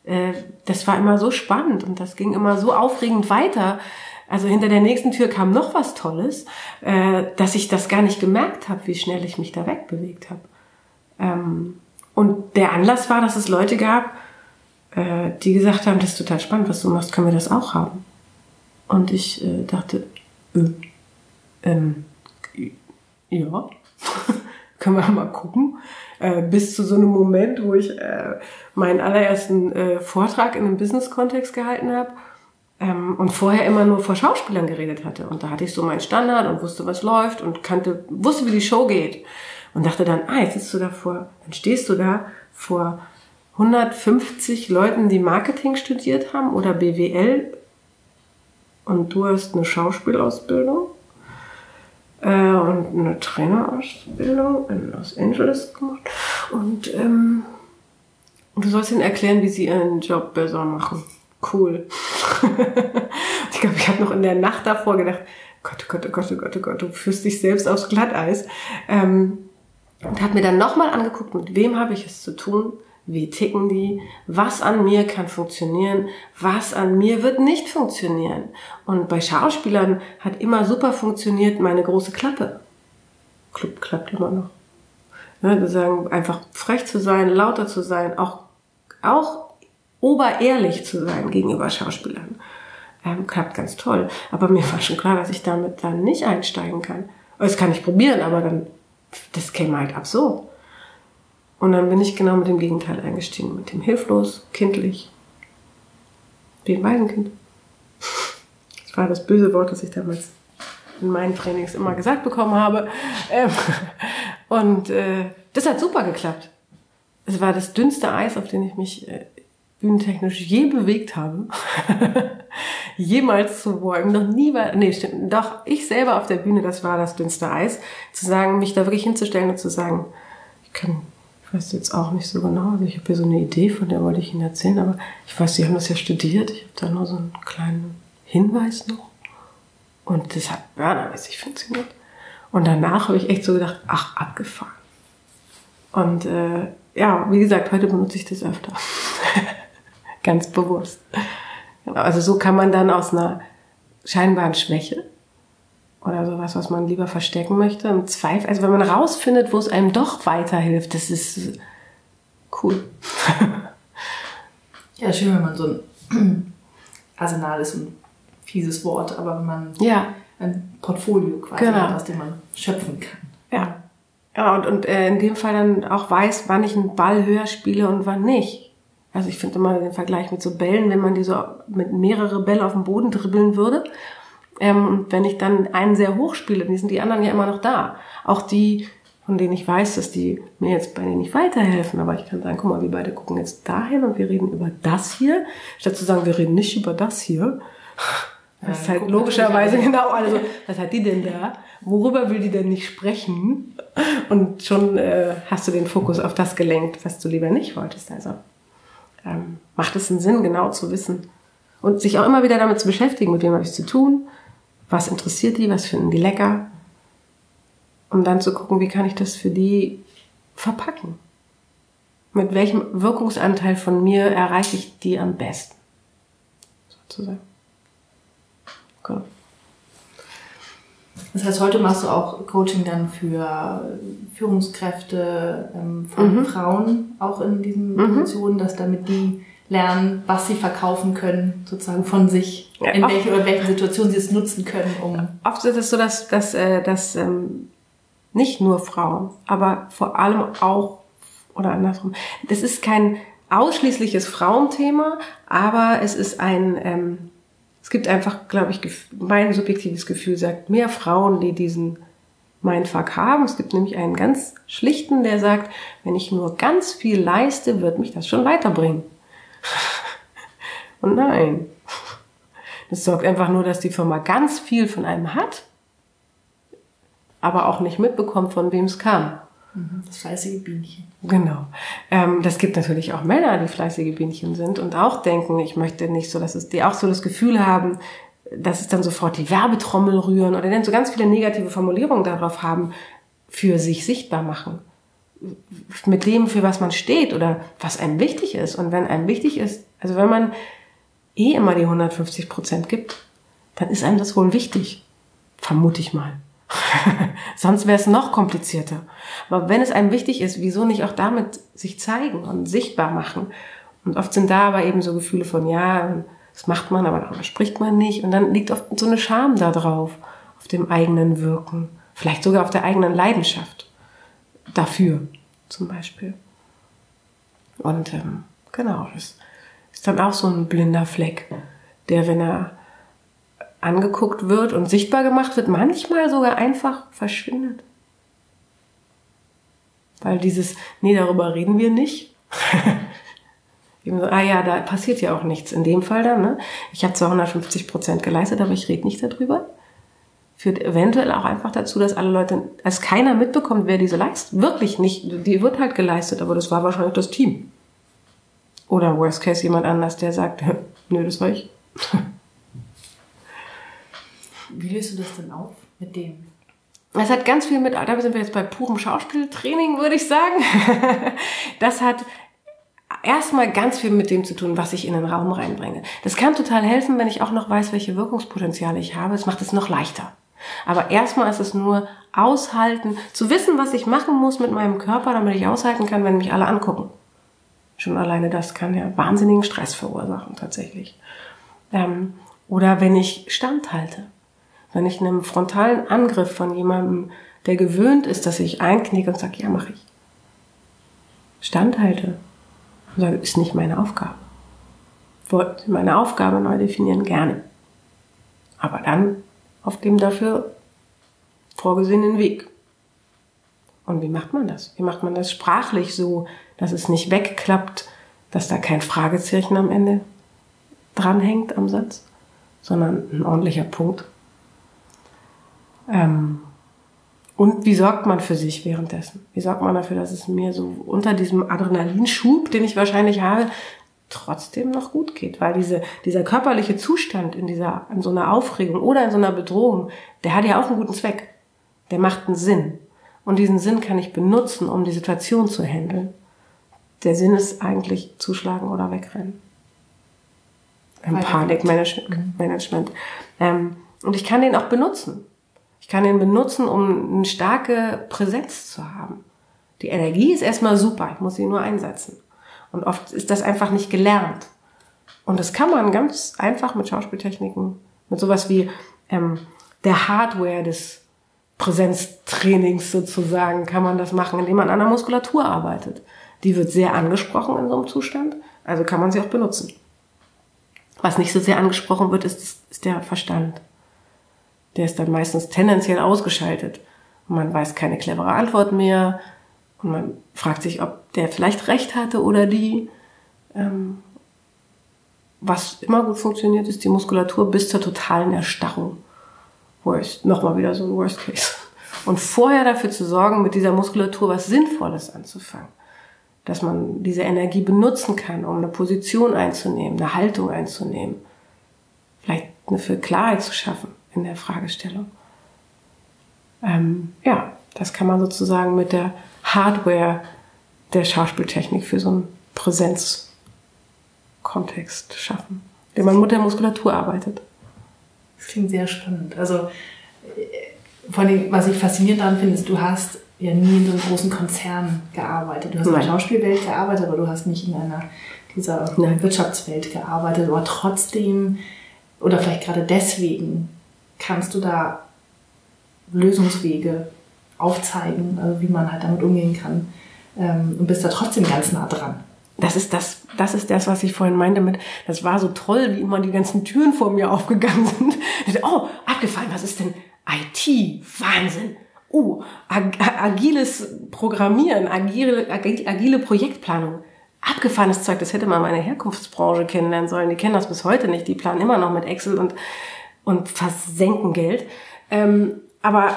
äh, das war immer so spannend und das ging immer so aufregend weiter. Also hinter der nächsten Tür kam noch was Tolles, äh, dass ich das gar nicht gemerkt habe, wie schnell ich mich da wegbewegt habe. Ähm, und der Anlass war, dass es Leute gab, äh, die gesagt haben, das ist total spannend, was du machst, können wir das auch haben. Und ich äh, dachte, äh, ähm, ja, [laughs] können wir mal gucken. Äh, bis zu so einem Moment, wo ich äh, meinen allerersten äh, Vortrag in einem Business-Kontext gehalten habe ähm, und vorher immer nur vor Schauspielern geredet hatte. Und da hatte ich so meinen Standard und wusste, was läuft und kannte, wusste, wie die Show geht. Und dachte dann, ah, jetzt sitzt du da vor, dann stehst du da vor 150 Leuten, die Marketing studiert haben oder BWL und du hast eine Schauspielausbildung äh, und eine Trainerausbildung in Los Angeles gemacht und, ähm, und du sollst ihnen erklären, wie sie ihren Job besser machen. Cool. [laughs] ich glaube, ich habe noch in der Nacht davor gedacht, Gott, oh Gott, oh Gott, oh Gott, oh Gott, du führst dich selbst aufs Glatteis. Ähm, und habe mir dann nochmal angeguckt, mit wem habe ich es zu tun, wie ticken die, was an mir kann funktionieren, was an mir wird nicht funktionieren. Und bei Schauspielern hat immer super funktioniert meine große Klappe. Club klappt immer noch. Wir sagen, einfach frech zu sein, lauter zu sein, auch, auch oberehrlich zu sein gegenüber Schauspielern. Ähm, klappt ganz toll. Aber mir war schon klar, dass ich damit dann nicht einsteigen kann. Das kann ich probieren, aber dann, das käme halt absurd. Und dann bin ich genau mit dem Gegenteil eingestiegen, mit dem hilflos, kindlich, wie ein Waisenkind. Das war das böse Wort, das ich damals in meinen Trainings immer gesagt bekommen habe. Ähm, und äh, das hat super geklappt. Es war das dünnste Eis, auf dem ich mich äh, bühnentechnisch je bewegt habe. [laughs] Jemals zu wollen. Noch nie war, nee, stimmt, doch, ich selber auf der Bühne, das war das dünnste Eis. Zu sagen, mich da wirklich hinzustellen und zu sagen, ich kann ich weiß jetzt auch nicht so genau. Also ich habe hier so eine Idee, von der wollte ich Ihnen erzählen, aber ich weiß, Sie haben das ja studiert. Ich habe da nur so einen kleinen Hinweis noch. Und das hat burnermäßig funktioniert. Und danach habe ich echt so gedacht, ach, abgefahren. Und äh, ja, wie gesagt, heute benutze ich das öfter. [laughs] Ganz bewusst. Also so kann man dann aus einer scheinbaren Schwäche oder sowas, was man lieber verstecken möchte. Im Zweifel, also wenn man rausfindet, wo es einem doch weiterhilft, das ist cool. [laughs] ja, schön, wenn man so ein [clears throat] Arsenal ist ein fieses Wort, aber wenn man ja. ein Portfolio quasi genau. hat, aus dem man schöpfen kann. Ja. Ja, und, und äh, in dem Fall dann auch weiß, wann ich einen Ball höher spiele und wann nicht. Also ich finde immer den Vergleich mit so Bällen, wenn man die so mit mehrere Bälle auf dem Boden dribbeln würde, ähm, und wenn ich dann einen sehr hoch spiele, dann sind die anderen ja immer noch da. Auch die, von denen ich weiß, dass die mir jetzt bei denen nicht weiterhelfen. Aber ich kann sagen, guck mal, wir beide gucken jetzt dahin und wir reden über das hier. Statt zu sagen, wir reden nicht über das hier. Das ist halt logischerweise genau, also was hat die denn da? Worüber will die denn nicht sprechen? Und schon äh, hast du den Fokus auf das gelenkt, was du lieber nicht wolltest. Also ähm, macht es einen Sinn, genau zu wissen und sich auch immer wieder damit zu beschäftigen, mit wem habe ich zu tun, was interessiert die, was finden die lecker, um dann zu gucken, wie kann ich das für die verpacken. Mit welchem Wirkungsanteil von mir erreiche ich die am besten? Sozusagen. Okay. Das heißt, heute machst du auch Coaching dann für Führungskräfte, ähm, von mhm. Frauen auch in diesen mhm. Positionen, dass damit die lernen, was sie verkaufen können, sozusagen von sich, ja, in welchen oder welchen Situationen sie es nutzen können, um. Oft ist es so, dass, dass, äh, dass ähm, nicht nur Frauen, aber vor allem auch, oder andersrum, das ist kein ausschließliches Frauenthema, aber es ist ein, ähm, es gibt einfach, glaube ich, mein subjektives Gefühl sagt, mehr Frauen, die diesen Mindfuck haben. Es gibt nämlich einen ganz schlichten, der sagt, wenn ich nur ganz viel leiste, wird mich das schon weiterbringen. [laughs] Und nein. Das sorgt einfach nur, dass die Firma ganz viel von einem hat, aber auch nicht mitbekommt, von wem es kam. Mhm, das fleißige Bienchen. Genau. Ähm, das gibt natürlich auch Männer, die fleißige Bienchen sind und auch denken, ich möchte nicht so, dass es die auch so das Gefühl haben, dass es dann sofort die Werbetrommel rühren oder dann so ganz viele negative Formulierungen darauf haben, für sich sichtbar machen mit dem, für was man steht oder was einem wichtig ist. Und wenn einem wichtig ist, also wenn man eh immer die 150 Prozent gibt, dann ist einem das wohl wichtig. Vermute ich mal. [laughs] Sonst wäre es noch komplizierter. Aber wenn es einem wichtig ist, wieso nicht auch damit sich zeigen und sichtbar machen? Und oft sind da aber eben so Gefühle von, ja, das macht man, aber darüber spricht man nicht. Und dann liegt oft so eine Scham da drauf, auf dem eigenen Wirken. Vielleicht sogar auf der eigenen Leidenschaft. Dafür zum Beispiel. Und ähm, genau, das ist dann auch so ein blinder Fleck, der, wenn er angeguckt wird und sichtbar gemacht wird, manchmal sogar einfach verschwindet. Weil dieses, nee, darüber reden wir nicht. [laughs] so, ah ja, da passiert ja auch nichts. In dem Fall dann, ne? Ich habe zwar 150 Prozent geleistet, aber ich rede nicht darüber. Führt eventuell auch einfach dazu, dass alle Leute, als keiner mitbekommt, wer diese leistet. Wirklich nicht. Die wird halt geleistet, aber das war wahrscheinlich das Team. Oder worst case jemand anders, der sagt, [laughs] nö, das war ich. [laughs] Wie löst du das denn auf mit dem? Das hat ganz viel mit, da sind wir jetzt bei purem Schauspieltraining, würde ich sagen. [laughs] Das hat erstmal ganz viel mit dem zu tun, was ich in den Raum reinbringe. Das kann total helfen, wenn ich auch noch weiß, welche Wirkungspotenziale ich habe. Es macht es noch leichter. Aber erstmal ist es nur aushalten, zu wissen, was ich machen muss mit meinem Körper, damit ich aushalten kann, wenn mich alle angucken. Schon alleine das kann ja wahnsinnigen Stress verursachen, tatsächlich. Ähm, oder wenn ich standhalte. Wenn ich einem frontalen Angriff von jemandem, der gewöhnt ist, dass ich einknicke und sage, ja, mache ich. Standhalte. Und sage, ist nicht meine Aufgabe. Wollte meine Aufgabe neu definieren, gerne. Aber dann auf dem dafür vorgesehenen Weg. Und wie macht man das? Wie macht man das sprachlich so, dass es nicht wegklappt, dass da kein Fragezeichen am Ende dranhängt am Satz, sondern ein ordentlicher Punkt? Ähm, und wie sorgt man für sich währenddessen? Wie sorgt man dafür, dass es mir so unter diesem Adrenalinschub, den ich wahrscheinlich habe, trotzdem noch gut geht? Weil diese, dieser körperliche Zustand in dieser, in so einer Aufregung oder in so einer Bedrohung, der hat ja auch einen guten Zweck. Der macht einen Sinn. Und diesen Sinn kann ich benutzen, um die Situation zu handeln. Der Sinn ist eigentlich zuschlagen oder wegrennen. Im Panikmanagement. Management. Ähm, und ich kann den auch benutzen. Ich kann ihn benutzen, um eine starke Präsenz zu haben. Die Energie ist erstmal super, ich muss sie nur einsetzen. Und oft ist das einfach nicht gelernt. Und das kann man ganz einfach mit Schauspieltechniken, mit sowas wie ähm, der Hardware des Präsenztrainings sozusagen, kann man das machen, indem man an der Muskulatur arbeitet. Die wird sehr angesprochen in so einem Zustand, also kann man sie auch benutzen. Was nicht so sehr angesprochen wird, ist, ist der Verstand der ist dann meistens tendenziell ausgeschaltet. Und man weiß keine clevere Antwort mehr. Und man fragt sich, ob der vielleicht recht hatte oder die. Ähm, was immer gut funktioniert, ist die Muskulatur bis zur totalen Erstarrung. Worst, nochmal wieder so ein Worst Case. Und vorher dafür zu sorgen, mit dieser Muskulatur was Sinnvolles anzufangen. Dass man diese Energie benutzen kann, um eine Position einzunehmen, eine Haltung einzunehmen. Vielleicht eine für Klarheit zu schaffen in der Fragestellung. Ähm, ja, das kann man sozusagen mit der Hardware der Schauspieltechnik für so einen Präsenzkontext schaffen, den man mit der Muskulatur arbeitet. Das klingt sehr spannend. Also, vor allem, was ich faszinierend daran finde, ist, du hast ja nie in so einem großen Konzern gearbeitet. Du hast Nein. in der Schauspielwelt gearbeitet, aber du hast nicht in einer dieser Nein. Wirtschaftswelt gearbeitet. Aber trotzdem, oder vielleicht gerade deswegen, kannst du da Lösungswege aufzeigen, also wie man halt damit umgehen kann ähm, und bist da trotzdem ganz nah dran. Das ist das, das ist das, was ich vorhin meinte mit, das war so toll, wie immer die ganzen Türen vor mir [laughs] aufgegangen sind. Oh, abgefallen, was ist denn IT? Wahnsinn. Oh, ag agiles Programmieren, agile, agile Projektplanung. Abgefahrenes Zeug, das hätte man meine Herkunftsbranche kennenlernen sollen. Die kennen das bis heute nicht. Die planen immer noch mit Excel und und versenken Geld. Ähm, aber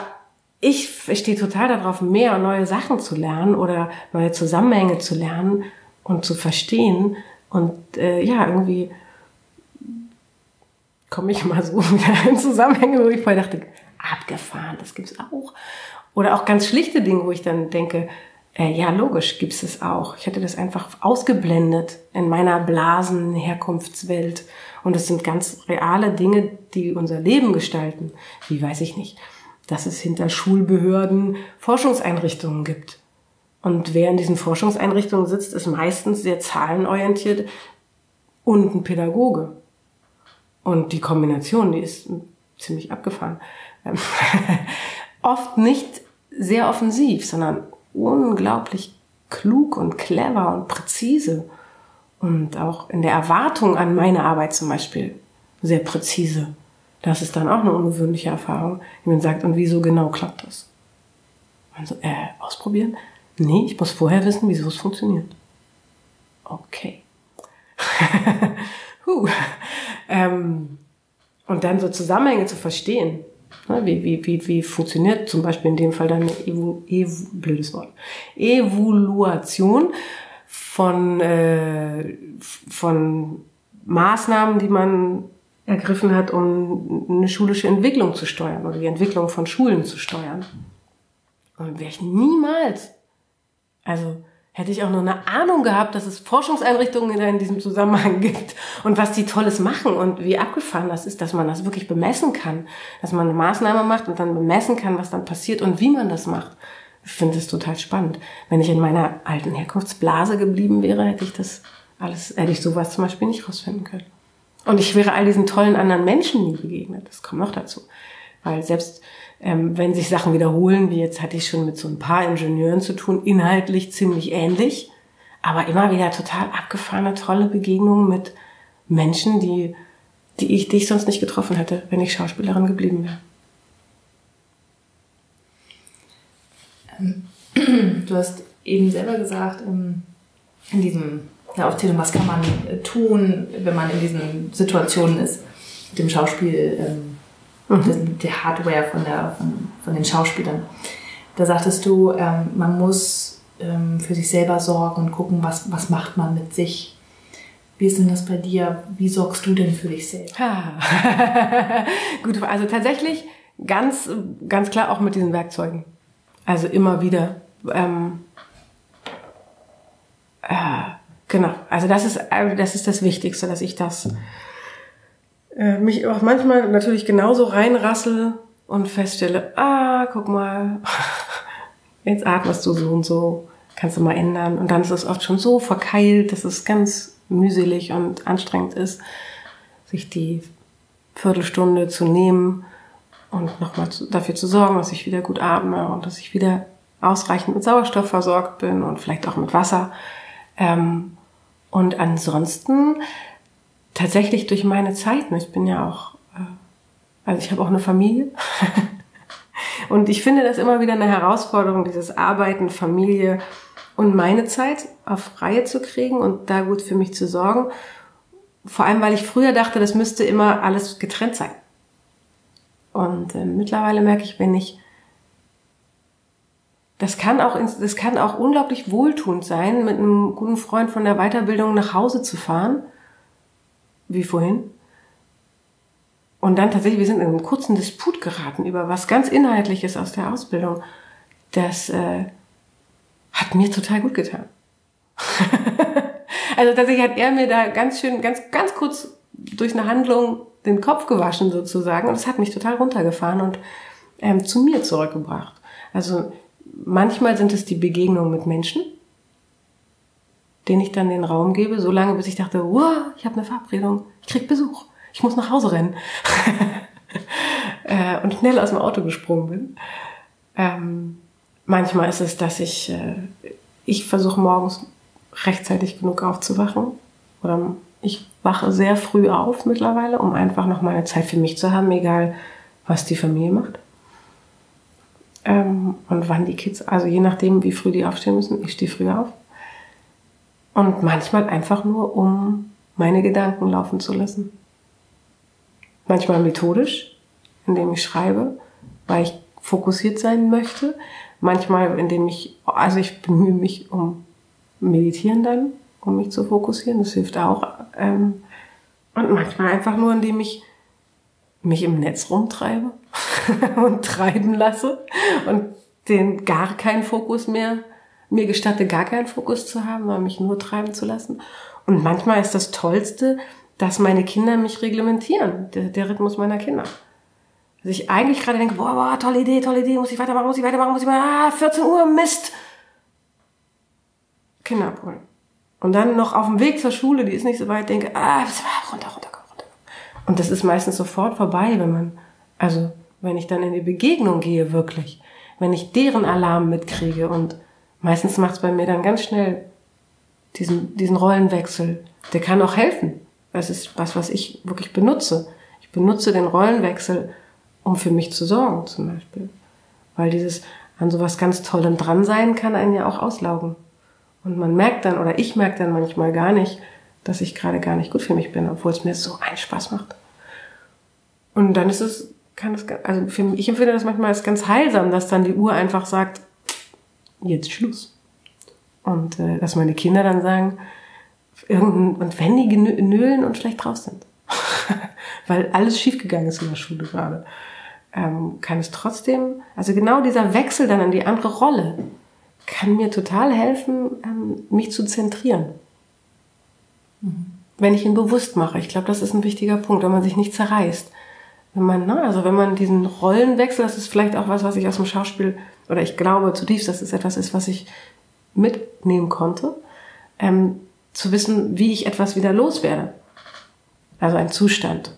ich stehe total darauf, mehr neue Sachen zu lernen oder neue Zusammenhänge zu lernen und zu verstehen. Und äh, ja, irgendwie komme ich mal so [laughs] wieder in Zusammenhänge, wo ich vorher dachte, abgefahren, das gibt's auch. Oder auch ganz schlichte Dinge, wo ich dann denke, Äh, ja, logisch gibt es auch. Ich hätte das einfach ausgeblendet in meiner Blasenherkunftswelt. Und es sind ganz reale Dinge, die unser Leben gestalten. Wie weiß ich nicht, dass es hinter Schulbehörden Forschungseinrichtungen gibt. Und wer in diesen Forschungseinrichtungen sitzt, ist meistens sehr zahlenorientiert und ein Pädagoge. Und die Kombination, die ist ziemlich abgefahren. [laughs] Oft nicht sehr offensiv, sondern unglaublich klug und clever und präzise. Und auch in der Erwartung an meine Arbeit zum Beispiel sehr präzise. Das ist dann auch eine ungewöhnliche Erfahrung, wie man sagt, und wieso genau klappt das? Also, äh, ausprobieren? Nee, ich muss vorher wissen, wieso es funktioniert. Okay. [laughs] huh. ähm, und dann so Zusammenhänge zu verstehen. Wie, wie, wie, wie funktioniert zum Beispiel in dem Fall dann eine Evo, Evo, blödes Wort, Evaluation von, äh, von Maßnahmen, die man ergriffen hat, um eine schulische Entwicklung zu steuern oder die Entwicklung von Schulen zu steuern. Und wäre ich niemals, also hätte ich auch nur eine Ahnung gehabt, dass es Forschungseinrichtungen in diesem Zusammenhang [laughs] gibt und was die Tolles machen und wie abgefahren das ist, dass man das wirklich bemessen kann, dass man eine Maßnahme macht und dann bemessen kann, was dann passiert und wie man das macht. Ich finde es total spannend. Wenn ich in meiner alten Herkunftsblase geblieben wäre, hätte ich das alles, hätte ich sowas zum Beispiel nicht rausfinden können. Und ich wäre all diesen tollen anderen Menschen nie begegnet. Das kommt noch dazu. Weil selbst ähm, wenn sich Sachen wiederholen, wie jetzt hatte ich schon mit so ein paar Ingenieuren zu tun, inhaltlich ziemlich ähnlich, aber immer wieder total abgefahrene, tolle Begegnungen mit Menschen, die, die ich, die ich sonst nicht getroffen hätte, wenn ich Schauspielerin geblieben wäre. Ähm, [clears throat] du hast eben selber gesagt, ähm, in diesem ja, Aufzählung, was kann man äh, tun, wenn man in diesen Situationen ist, dem Schauspiel, ähm, mhm. die Hardware von, der, von, von den Schauspielern. Da sagtest du, ähm, man muss ähm, für sich selber sorgen und gucken, was, was macht man mit sich. Wie ist denn das bei dir? Wie sorgst du denn für dich selbst? [laughs] Gut, also tatsächlich ganz, ganz klar auch mit diesen Werkzeugen. Also immer wieder. Ähm, äh, genau. Also das ist, äh, das ist das Wichtigste, dass ich das äh, mich auch manchmal natürlich genauso reinrassel und feststelle, ah, guck mal, [laughs] jetzt atmest du so und so, kannst du mal ändern. Und dann ist es oft schon so verkeilt, dass es ganz mühselig und anstrengend ist, sich die Viertelstunde zu nehmen und nochmal dafür zu sorgen, dass ich wieder gut atme und dass ich wieder ausreichend mit Sauerstoff versorgt bin und vielleicht auch mit Wasser. Ähm, und ansonsten tatsächlich durch meine Zeiten. Ich bin ja auch, äh, also ich habe auch eine Familie. [laughs] und ich finde das immer wieder eine Herausforderung, dieses Arbeiten, Familie und meine Zeit auf Reihe zu kriegen und da gut für mich zu sorgen. Vor allem, weil ich früher dachte, das müsste immer alles getrennt sein. Und äh, mittlerweile merke ich, wenn ich das kann auch, das kann auch unglaublich wohltuend sein, mit einem guten Freund von der Weiterbildung nach Hause zu fahren wie vorhin. Und dann tatsächlich, wir sind in einen kurzen Disput geraten über was ganz Inhaltliches aus der Ausbildung. Das äh, hat mir total gut getan. [laughs] also tatsächlich hat er mir da ganz schön, ganz, ganz kurz durch eine Handlung den Kopf gewaschen sozusagen. Und es hat mich total runtergefahren und ähm, zu mir zurückgebracht. Also manchmal sind es die Begegnungen mit Menschen, den ich dann den Raum gebe, so lange, bis ich dachte, wow, ich habe eine Verabredung, ich krieg Besuch, ich muss nach Hause rennen. [laughs] äh, und schnell aus dem Auto gesprungen bin. Ähm, manchmal ist es, dass ich, äh, ich versuche morgens rechtzeitig genug aufzuwachen. Oder ich wache sehr früh auf mittlerweile, um einfach noch mal eine Zeit für mich zu haben, egal was die Familie macht. Ähm, und wann die Kids, also je nachdem, wie früh die aufstehen müssen, ich stehe früh auf. Und manchmal einfach nur, um meine Gedanken laufen zu lassen. Manchmal methodisch, indem ich schreibe, weil ich fokussiert sein möchte. Manchmal, indem ich, also ich bemühe mich um Meditieren dann, um mich zu fokussieren. Das hilft auch. Ähm, und manchmal einfach nur, indem ich mich im Netz rumtreibe [laughs] und treiben lasse und den gar keinen Fokus mehr mir gestatte, gar keinen Fokus zu haben, sondern mich nur treiben zu lassen. Und manchmal ist das Tollste, dass meine Kinder mich reglementieren, der, der Rhythmus meiner Kinder. Dass ich eigentlich gerade denke, boah, boah, tolle Idee, tolle Idee, muss ich weitermachen, muss ich weitermachen, muss ich machen, ah, 14 Uhr, Mist. Kinder abholen. Und dann noch auf dem Weg zur Schule, die ist nicht so weit, denke, ah, runter, runter, runter. Und das ist meistens sofort vorbei, wenn man, also, wenn ich dann in die Begegnung gehe, wirklich. Wenn ich deren Alarm mitkriege und meistens macht es bei mir dann ganz schnell diesen, diesen Rollenwechsel. Der kann auch helfen. Das ist was, was ich wirklich benutze. Ich benutze den Rollenwechsel, um für mich zu sorgen, zum Beispiel. Weil dieses an sowas ganz Tollem dran sein kann einen ja auch auslaugen. Und man merkt dann, oder ich merke dann manchmal gar nicht, dass ich gerade gar nicht gut für mich bin, obwohl es mir so einen Spaß macht. Und dann ist es, kann es, also für mich, ich empfinde das manchmal als ganz heilsam, dass dann die Uhr einfach sagt, jetzt Schluss. Und äh, dass meine Kinder dann sagen, irgendein, und wenn die nölen und schlecht drauf sind, [laughs] weil alles schiefgegangen ist in der Schule gerade, ähm, kann es trotzdem, also genau dieser Wechsel dann in die andere Rolle, kann mir total helfen, ähm, mich zu zentrieren. Mhm. Wenn ich ihn bewusst mache. Ich glaube, das ist ein wichtiger Punkt, wenn man sich nicht zerreißt. Wenn man, ne, also wenn man diesen Rollenwechsel, das ist vielleicht auch was, was ich aus dem Schauspiel, oder ich glaube zutiefst, dass es etwas ist, was ich mitnehmen konnte, ähm, zu wissen, wie ich etwas wieder loswerde. Also ein Zustand.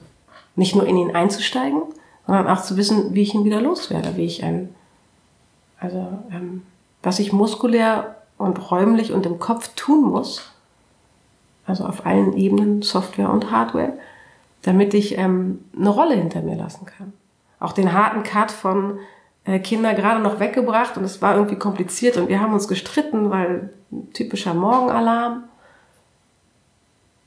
Nicht nur in ihn einzusteigen, sondern auch zu wissen, wie ich ihn wieder loswerde, wie ich ein, also ähm, was ich muskulär und räumlich und im Kopf tun muss, also auf allen Ebenen, Software und Hardware, damit ich ähm, eine Rolle hinter mir lassen kann. Auch den harten Cut von äh, Kinder gerade noch weggebracht und es war irgendwie kompliziert und wir haben uns gestritten, weil typischer Morgenalarm.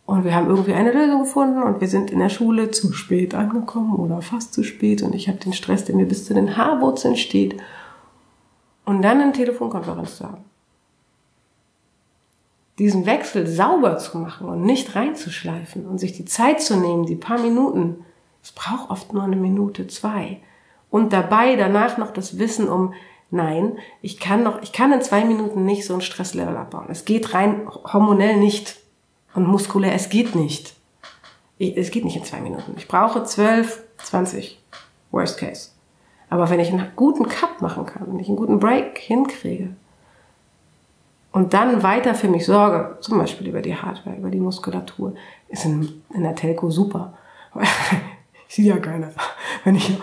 Und wir haben irgendwie eine Lösung gefunden und wir sind in der Schule zu spät angekommen oder fast zu spät und ich habe den Stress, der mir bis zu den Haarwurzeln steht und dann eine Telefonkonferenz zu haben. Diesen Wechsel sauber zu machen und nicht reinzuschleifen und sich die Zeit zu nehmen, die paar Minuten, es braucht oft nur eine Minute, zwei. Und dabei danach noch das Wissen um, nein, ich kann noch, ich kann in zwei Minuten nicht so ein Stresslevel abbauen. Es geht rein hormonell nicht und muskulär, es geht nicht. Es geht nicht in zwei Minuten. Ich brauche zwölf, zwanzig. Worst case. Aber wenn ich einen guten Cut machen kann, wenn ich einen guten Break hinkriege und dann weiter für mich sorge, zum Beispiel über die Hardware, über die Muskulatur, ist in, in der Telco super. [laughs] ich sehe ja keiner. Wenn ich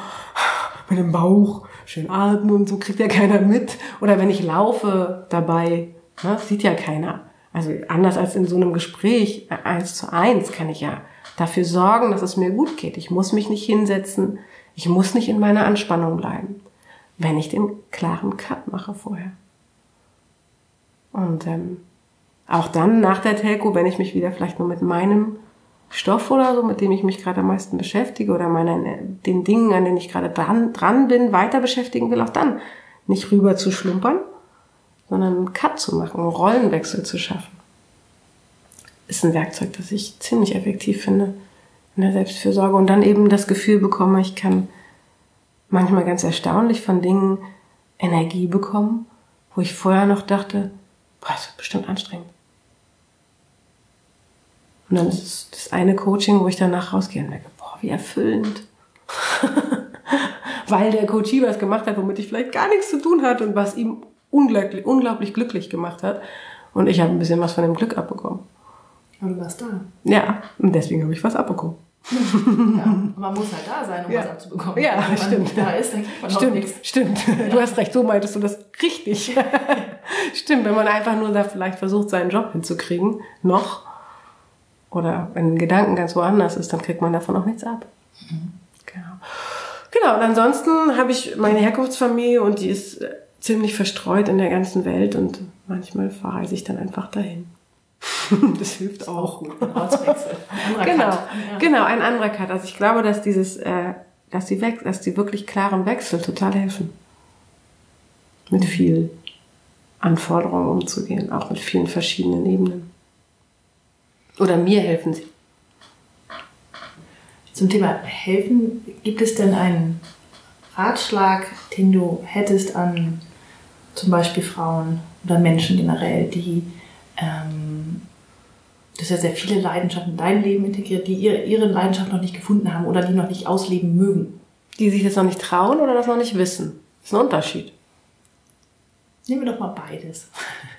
mit dem Bauch schön atme und so kriegt ja keiner mit. Oder wenn ich laufe dabei, ne, sieht ja keiner. Also anders als in so einem Gespräch eins zu eins kann ich ja dafür sorgen, dass es mir gut geht. Ich muss mich nicht hinsetzen. Ich muss nicht in meiner Anspannung bleiben, wenn ich den klaren Cut mache vorher. Und ähm, auch dann nach der Telco, wenn ich mich wieder vielleicht nur mit meinem Stoff oder so, mit dem ich mich gerade am meisten beschäftige oder meiner, den Dingen, an denen ich gerade dran, dran bin, weiter beschäftigen will, auch dann nicht rüber zu schlumpern, sondern einen Cut zu machen, einen Rollenwechsel zu schaffen. Ist ein Werkzeug, das ich ziemlich effektiv finde in der Selbstfürsorge und dann eben das Gefühl bekomme, ich kann manchmal ganz erstaunlich von Dingen Energie bekommen, wo ich vorher noch dachte, boah, das wird bestimmt anstrengend. Und dann ist es das eine Coaching, wo ich danach rausgehe und denke, boah, wie erfüllend. [laughs] Weil der Coachie was gemacht hat, womit ich vielleicht gar nichts zu tun hatte und was ihm unglaublich, unglaublich glücklich gemacht hat. Und ich habe ein bisschen was von dem Glück abbekommen. Aber du warst da. Ja, und deswegen habe ich was abbekommen ja, man muss halt da sein, um ja. was abzubekommen. Ja, Wenn stimmt. da ist, dann kriegt man stimmt, nichts. Stimmt, du hast recht, so meintest du das richtig. [laughs] stimmt, wenn man einfach nur da vielleicht versucht, seinen Job hinzukriegen, noch, oder wenn ein Gedanken ganz woanders ist, dann kriegt man davon auch nichts ab. Mhm. Genau. Genau, und ansonsten habe ich meine Herkunftsfamilie und die ist äh, ziemlich verstreut in der ganzen Welt und manchmal verreise ich dann einfach dahin. [laughs] das hilft auch. Gut. Ortswechsel. [laughs] genau, ja. genau, ein anderer Cut. Also ich glaube, dass dieses, äh, dass die, Wech dass die wirklich klaren Wechsel total helfen. Mit viel Anforderungen umzugehen, auch mit vielen verschiedenen Ebenen. Oder mir helfen sie. Zum Thema helfen, gibt es denn einen Ratschlag, den du hättest an zum Beispiel Frauen oder Menschen generell, die ähm, das ja sehr viele Leidenschaften in dein Leben integriert, die ihre, ihre Leidenschaft noch nicht gefunden haben oder die noch nicht ausleben mögen. Die sich das noch nicht trauen oder das noch nicht wissen. Das ist ein Unterschied. Nehmen wir doch mal beides.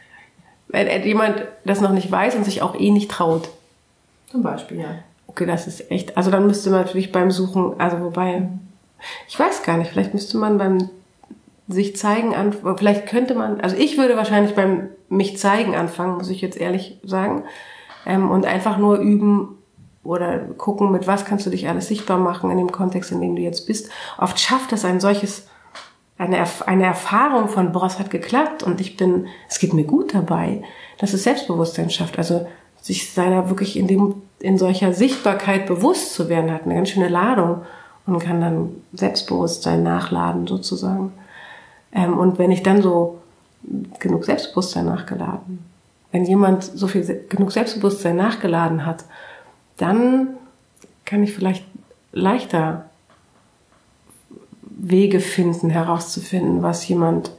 [laughs] Wenn jemand das noch nicht weiß und sich auch eh nicht traut. Zum Beispiel, ja. Okay, das ist echt. Also dann müsste man natürlich beim Suchen, also wobei, ich weiß gar nicht, vielleicht müsste man beim sich zeigen an, vielleicht könnte man, also ich würde wahrscheinlich beim mich zeigen anfangen, muss ich jetzt ehrlich sagen, ähm, und einfach nur üben oder gucken, mit was kannst du dich alles sichtbar machen in dem Kontext, in dem du jetzt bist. Oft schafft es ein solches, eine, eine Erfahrung von, boah, es hat geklappt und ich bin, es geht mir gut dabei, dass es Selbstbewusstsein schafft. Also sich seiner wirklich in dem, in solcher Sichtbarkeit bewusst zu werden, hat eine ganz schöne Ladung und kann dann Selbstbewusstsein nachladen sozusagen. Ähm, und wenn ich dann so genug Selbstbewusstsein nachgeladen, wenn jemand so viel genug Selbstbewusstsein nachgeladen hat, dann kann ich vielleicht leichter Wege finden, herauszufinden, was jemand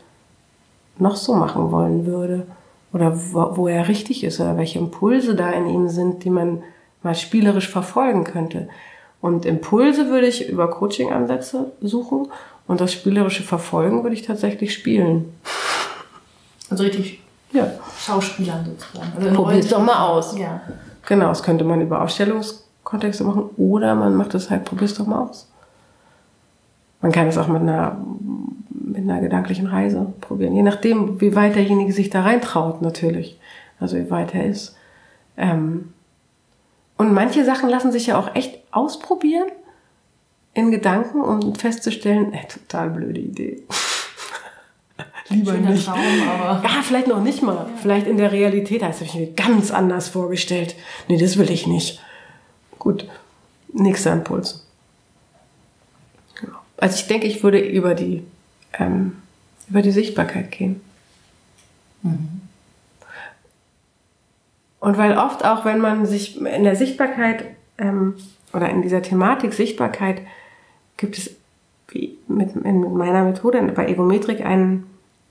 noch so machen wollen würde oder wo, wo er richtig ist oder welche Impulse da in ihm sind, die man mal spielerisch verfolgen könnte. Und Impulse würde ich über Coaching-Ansätze suchen und das spielerische Verfolgen würde ich tatsächlich spielen. Also richtig ja. Schauspielern sozusagen. Also Probier es doch mal aus. Ja. Genau, das könnte man über Ausstellungskontexte machen oder man macht es halt, probier es doch mal aus. Man kann es auch mit einer, mit einer gedanklichen Reise probieren. Je nachdem, wie weit derjenige sich da reintraut, natürlich. Also wie weit er ist. Ähm und manche Sachen lassen sich ja auch echt ausprobieren in Gedanken, um festzustellen, äh, total blöde Idee. [laughs] Lieber Schöner nicht. Traum, aber Ja, vielleicht noch nicht mal. Vielleicht in der Realität, das habe ich mir ganz anders vorgestellt. Nee, das will ich nicht. Gut, nächster Impuls. Genau. Also ich denke, ich würde über die, ähm, über die Sichtbarkeit gehen. Und weil oft auch, wenn man sich in der Sichtbarkeit ähm, oder in dieser Thematik Sichtbarkeit gibt es wie mit, in meiner Methode bei Egometrik ein,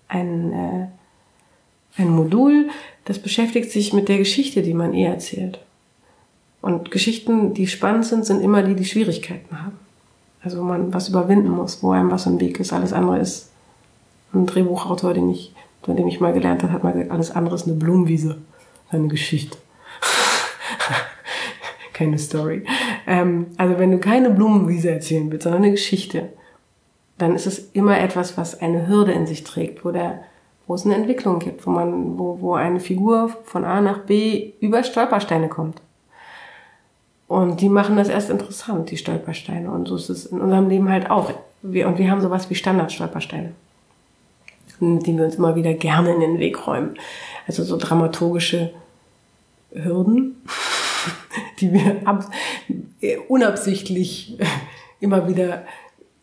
ein, äh, ein Modul, das beschäftigt sich mit der Geschichte, die man eh erzählt. Und Geschichten, die spannend sind, sind immer die, die Schwierigkeiten haben. Also wo man was überwinden muss, wo einem was im Weg ist. Alles andere ist ein Drehbuchautor, den ich, von dem ich mal gelernt habe, hat mal gesagt, alles andere ist eine Blumenwiese. Eine Geschichte. [laughs] keine Story. Ähm, also wenn du keine Blumenwiese erzählen willst, sondern eine Geschichte, dann ist es immer etwas, was eine Hürde in sich trägt, wo der, wo es eine Entwicklung gibt, wo man, wo, wo eine Figur von A nach B über Stolpersteine kommt. Und die machen das erst interessant, die Stolpersteine. Und so ist es in unserem Leben halt auch. Wir, und wir haben sowas wie Standardstolpersteine, die wir uns immer wieder gerne in den Weg räumen. Also so dramaturgische Hürden, [laughs] die wir ab, unabsichtlich [laughs] immer wieder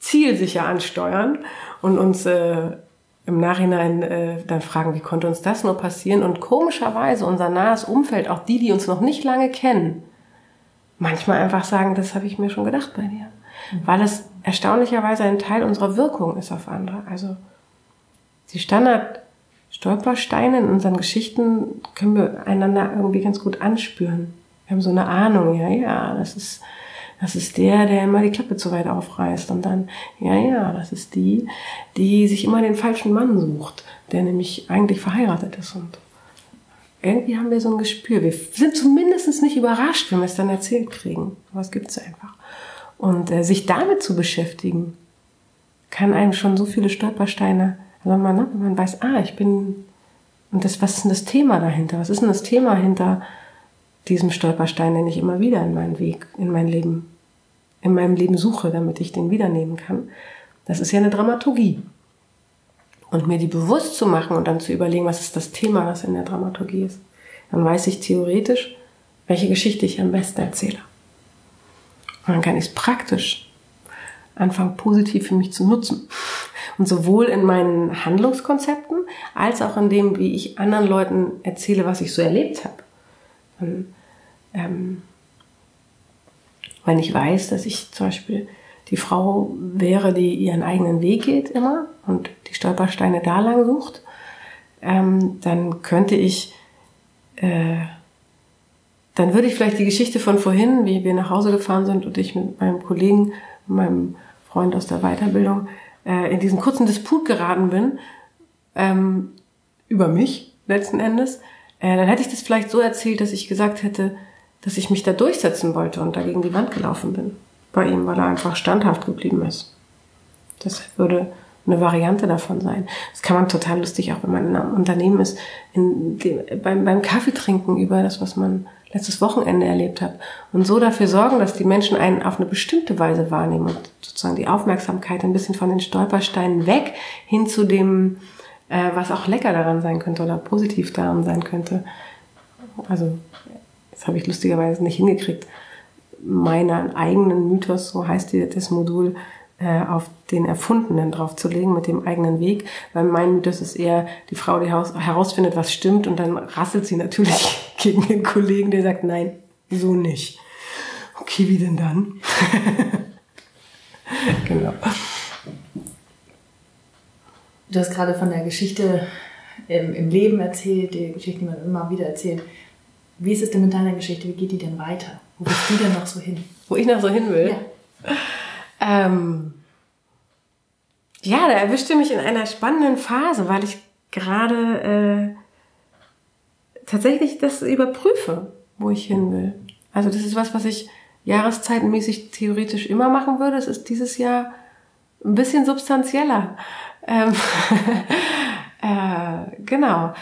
zielsicher ansteuern und uns äh, im Nachhinein äh, dann fragen, wie konnte uns das nur passieren? Und komischerweise unser nahes Umfeld, auch die, die uns noch nicht lange kennen, manchmal einfach sagen, das habe ich mir schon gedacht bei dir. Weil es erstaunlicherweise ein Teil unserer Wirkung ist auf andere. Also die Standard-Stolpersteine in unseren Geschichten können wir einander irgendwie ganz gut anspüren. Wir haben so eine Ahnung, ja, ja, das ist, das ist der, der immer die Klappe zu weit aufreißt. Und dann, ja, ja, das ist die, die sich immer den falschen Mann sucht, der nämlich eigentlich verheiratet ist. Und irgendwie haben wir so ein Gespür. Wir sind zumindest nicht überrascht, wenn wir es dann erzählt kriegen. Aber es gibt's einfach. Und äh, sich damit zu beschäftigen, kann einem schon so viele Stolpersteine, wenn man, ne, man weiß, ah, ich bin, und das, was ist denn das Thema dahinter? Was ist denn das Thema hinter diesem Stolperstein, den ich immer wieder in meinen Weg, in mein Leben, in meinem Leben suche, damit ich den wiedernehmen kann? Das ist ja eine Dramaturgie. Und mir die bewusst zu machen und dann zu überlegen, was ist das Thema, was in der Dramaturgie ist. Dann weiß ich theoretisch, welche Geschichte ich am besten erzähle. Und dann kann ich es praktisch anfangen, positiv für mich zu nutzen. Und sowohl in meinen Handlungskonzepten als auch in dem, wie ich anderen Leuten erzähle, was ich so erlebt habe. Und, ähm, wenn ich weiß, dass ich zum Beispiel die Frau wäre, die ihren eigenen Weg geht immer und die Stolpersteine da lang sucht ähm, dann könnte ich, äh, dann würde ich vielleicht die Geschichte von vorhin, wie wir nach Hause gefahren sind und ich mit meinem Kollegen, meinem Freund aus der Weiterbildung, äh, in diesen kurzen Disput geraten bin, ähm, über mich letzten Endes, äh, dann hätte ich das vielleicht so erzählt, dass ich gesagt hätte, dass ich mich da durchsetzen wollte und da gegen die Wand gelaufen bin. Bei ihm, weil er einfach standhaft geblieben ist. Das würde eine Variante davon sein. Das kann man total lustig, auch wenn man in einem Unternehmen ist, in dem, beim, beim Kaffee trinken über das, was man letztes Wochenende erlebt hat. Und so dafür sorgen, dass die Menschen einen auf eine bestimmte Weise wahrnehmen und sozusagen die Aufmerksamkeit ein bisschen von den Stolpersteinen weg hin zu dem, äh, was auch lecker daran sein könnte oder positiv daran sein könnte. Also, jetzt habe ich lustigerweise nicht hingekriegt, meinen eigenen Mythos, so heißt das Modul, äh, auf den Erfundenen draufzulegen mit dem eigenen Weg, weil mein Mythos ist eher die Frau, die herausfindet, was stimmt und dann rasselt sie natürlich [laughs] gegen den Kollegen, der sagt, nein, so nicht. Okay, wie denn dann? [laughs] genau. Du hast gerade von der Geschichte im, im, Leben erzählt, die Geschichte, die man immer wieder erzählt. Wie ist es denn mit deiner Geschichte? Wie geht die denn weiter? Wo bist du denn noch so hin? Wo ich noch so hin will? Ja. Ähm, ja, da erwischte mich in einer spannenden Phase, weil ich gerade äh, tatsächlich das überprüfe, wo ich hin will. Also das ist was, was ich jahreszeitenmäßig theoretisch immer machen würde. Es ist dieses Jahr ein bisschen substanzieller. Ähm, [laughs] äh, genau.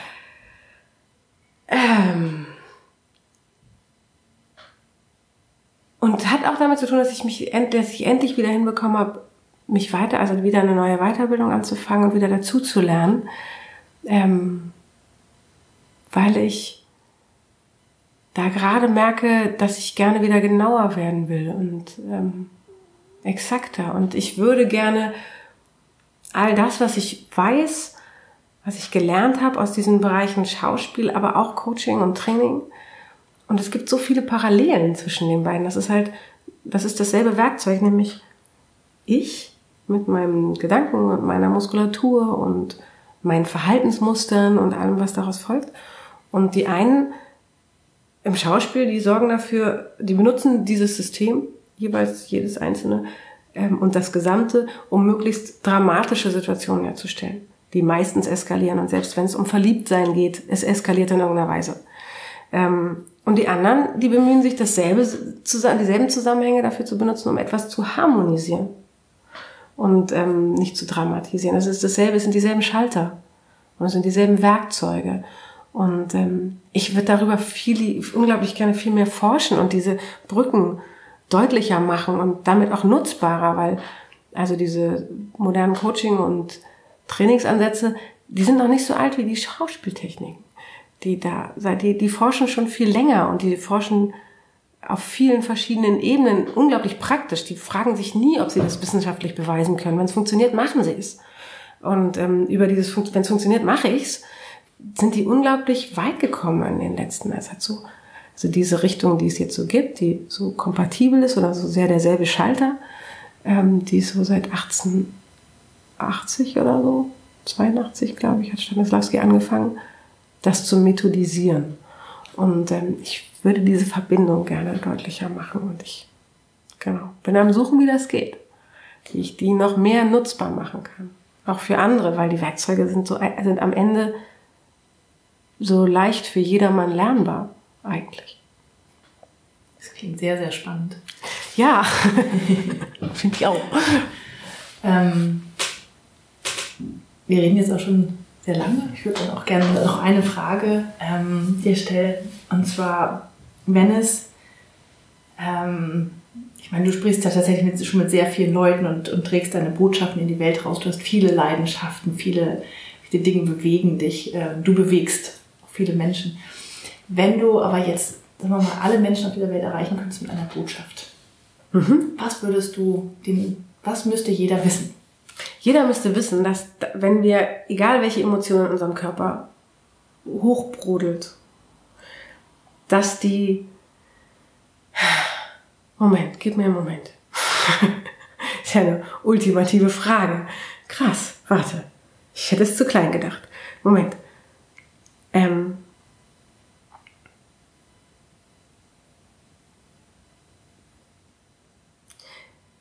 Ähm, und hat auch damit zu tun, dass ich mich, dass ich endlich wieder hinbekommen habe, mich weiter, also wieder eine neue Weiterbildung anzufangen und wieder dazu zu lernen, ähm, weil ich da gerade merke, dass ich gerne wieder genauer werden will und ähm, exakter. Und ich würde gerne all das, was ich weiß, was ich gelernt habe aus diesen Bereichen Schauspiel, aber auch Coaching und Training. Und es gibt so viele Parallelen zwischen den beiden. Das ist halt, das ist dasselbe Werkzeug, nämlich ich mit meinem Gedanken und meiner Muskulatur und meinen Verhaltensmustern und allem, was daraus folgt. Und die einen im Schauspiel, die sorgen dafür, die benutzen dieses System, jeweils jedes einzelne, ähm, und das Gesamte, um möglichst dramatische Situationen herzustellen, die meistens eskalieren. Und selbst wenn es um Verliebtsein geht, es eskaliert in irgendeiner Weise. Ähm, und die anderen, die bemühen sich, dasselbe, dieselben Zusammenhänge dafür zu benutzen, um etwas zu harmonisieren und ähm, nicht zu dramatisieren. Es ist dasselbe, es sind dieselben Schalter und es sind dieselben Werkzeuge. Und ähm, ich würde darüber viel, unglaublich gerne viel mehr forschen und diese Brücken deutlicher machen und damit auch nutzbarer, weil also diese modernen Coaching- und Trainingsansätze, die sind noch nicht so alt wie die Schauspieltechniken. Die da, die, die forschen schon viel länger und die forschen auf vielen verschiedenen Ebenen unglaublich praktisch. Die fragen sich nie, ob sie das wissenschaftlich beweisen können. Wenn es funktioniert, machen sie es. Und ähm, über dieses, wenn es funktioniert, mache ich's, sind die unglaublich weit gekommen in den letzten. Es hat so, also diese Richtung, die es jetzt so gibt, die so kompatibel ist oder so sehr derselbe Schalter, ähm, die ist so seit 1880 oder so, 82 glaube ich, hat Stanislavski angefangen, das zu methodisieren. Und ähm, ich würde diese Verbindung gerne deutlicher machen und ich genau bin am Suchen, wie das geht, wie ich die noch mehr nutzbar machen kann, auch für andere, weil die Werkzeuge sind so sind am Ende so leicht für jedermann lernbar eigentlich. Das klingt sehr sehr spannend. Ja, [laughs] finde ich auch. Ähm, wir reden jetzt auch schon sehr lange. Ich würde dann auch gerne noch eine Frage ähm, dir stellen. Und zwar, wenn es, ähm, ich meine, du sprichst ja tatsächlich mit, schon mit sehr vielen Leuten und, und trägst deine Botschaften in die Welt raus. Du hast viele Leidenschaften, viele, viele Dinge bewegen dich. Äh, du bewegst auch viele Menschen. Wenn du aber jetzt, sagen wir mal, alle Menschen auf dieser Welt erreichen könntest mit einer Botschaft, mhm. was würdest du, dem, was müsste jeder wissen? Jeder müsste wissen, dass wenn wir, egal welche Emotionen in unserem Körper hochbrodelt, dass die Moment, gib mir einen Moment. [laughs] ist ja eine ultimative Frage. Krass, warte. Ich hätte es zu klein gedacht. Moment. Ähm,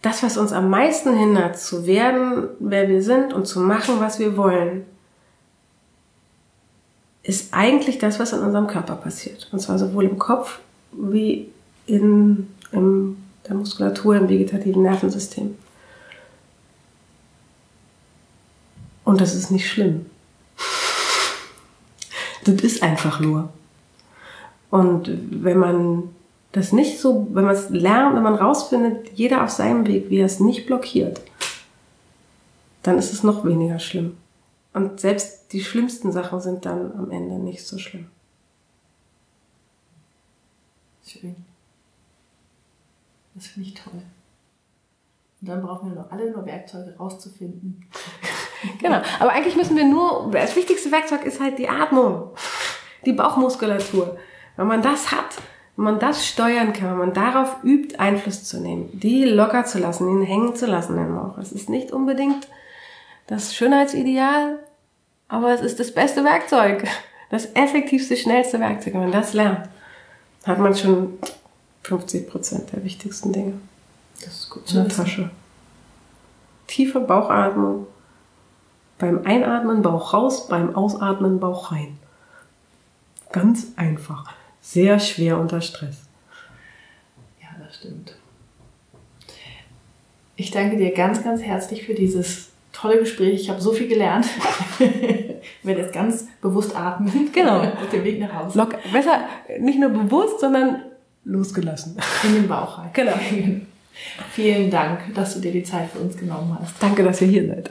das, was uns am meisten hindert, zu werden, wer wir sind und zu machen, was wir wollen, ist eigentlich das, was in unserem Körper passiert. Und zwar sowohl im Kopf wie in, in der Muskulatur, im vegetativen Nervensystem. Und das ist nicht schlimm. Das ist einfach nur. Und wenn man das nicht so, wenn man es lernt, wenn man rausfindet, jeder auf seinem Weg, wie er es nicht blockiert, dann ist es noch weniger schlimm. Und selbst die schlimmsten Sachen sind dann am Ende nicht so schlimm. Schön. Das finde ich toll. Und dann brauchen wir noch alle nur Werkzeuge rauszufinden. [laughs] genau. Aber eigentlich müssen wir nur, das wichtigste Werkzeug ist halt die Atmung. Die Bauchmuskulatur. Wenn man das hat, wenn man das steuern kann, wenn man darauf übt, Einfluss zu nehmen, die locker zu lassen, ihn hängen zu lassen im Bauch. Es ist nicht unbedingt das Schönheitsideal, aber es ist das beste Werkzeug. Das effektivste, schnellste Werkzeug. Wenn man das lernt, hat man schon 50 Prozent der wichtigsten Dinge. Das ist gut in der Tasche. Tiefe Bauchatmung. Beim Einatmen Bauch raus, beim Ausatmen Bauch rein. Ganz einfach sehr schwer unter Stress. Ja, das stimmt. Ich danke dir ganz, ganz herzlich für dieses tolle Gespräch. Ich habe so viel gelernt. ich werde jetzt ganz bewusst atmen. Genau. [laughs] Auf dem Weg nach Hause. Lock, besser nicht nur bewusst, sondern losgelassen. In den Bauch rein. Genau. [laughs] Vielen Dank, dass du dir die Zeit für uns genommen hast. Danke, dass ihr hier seid.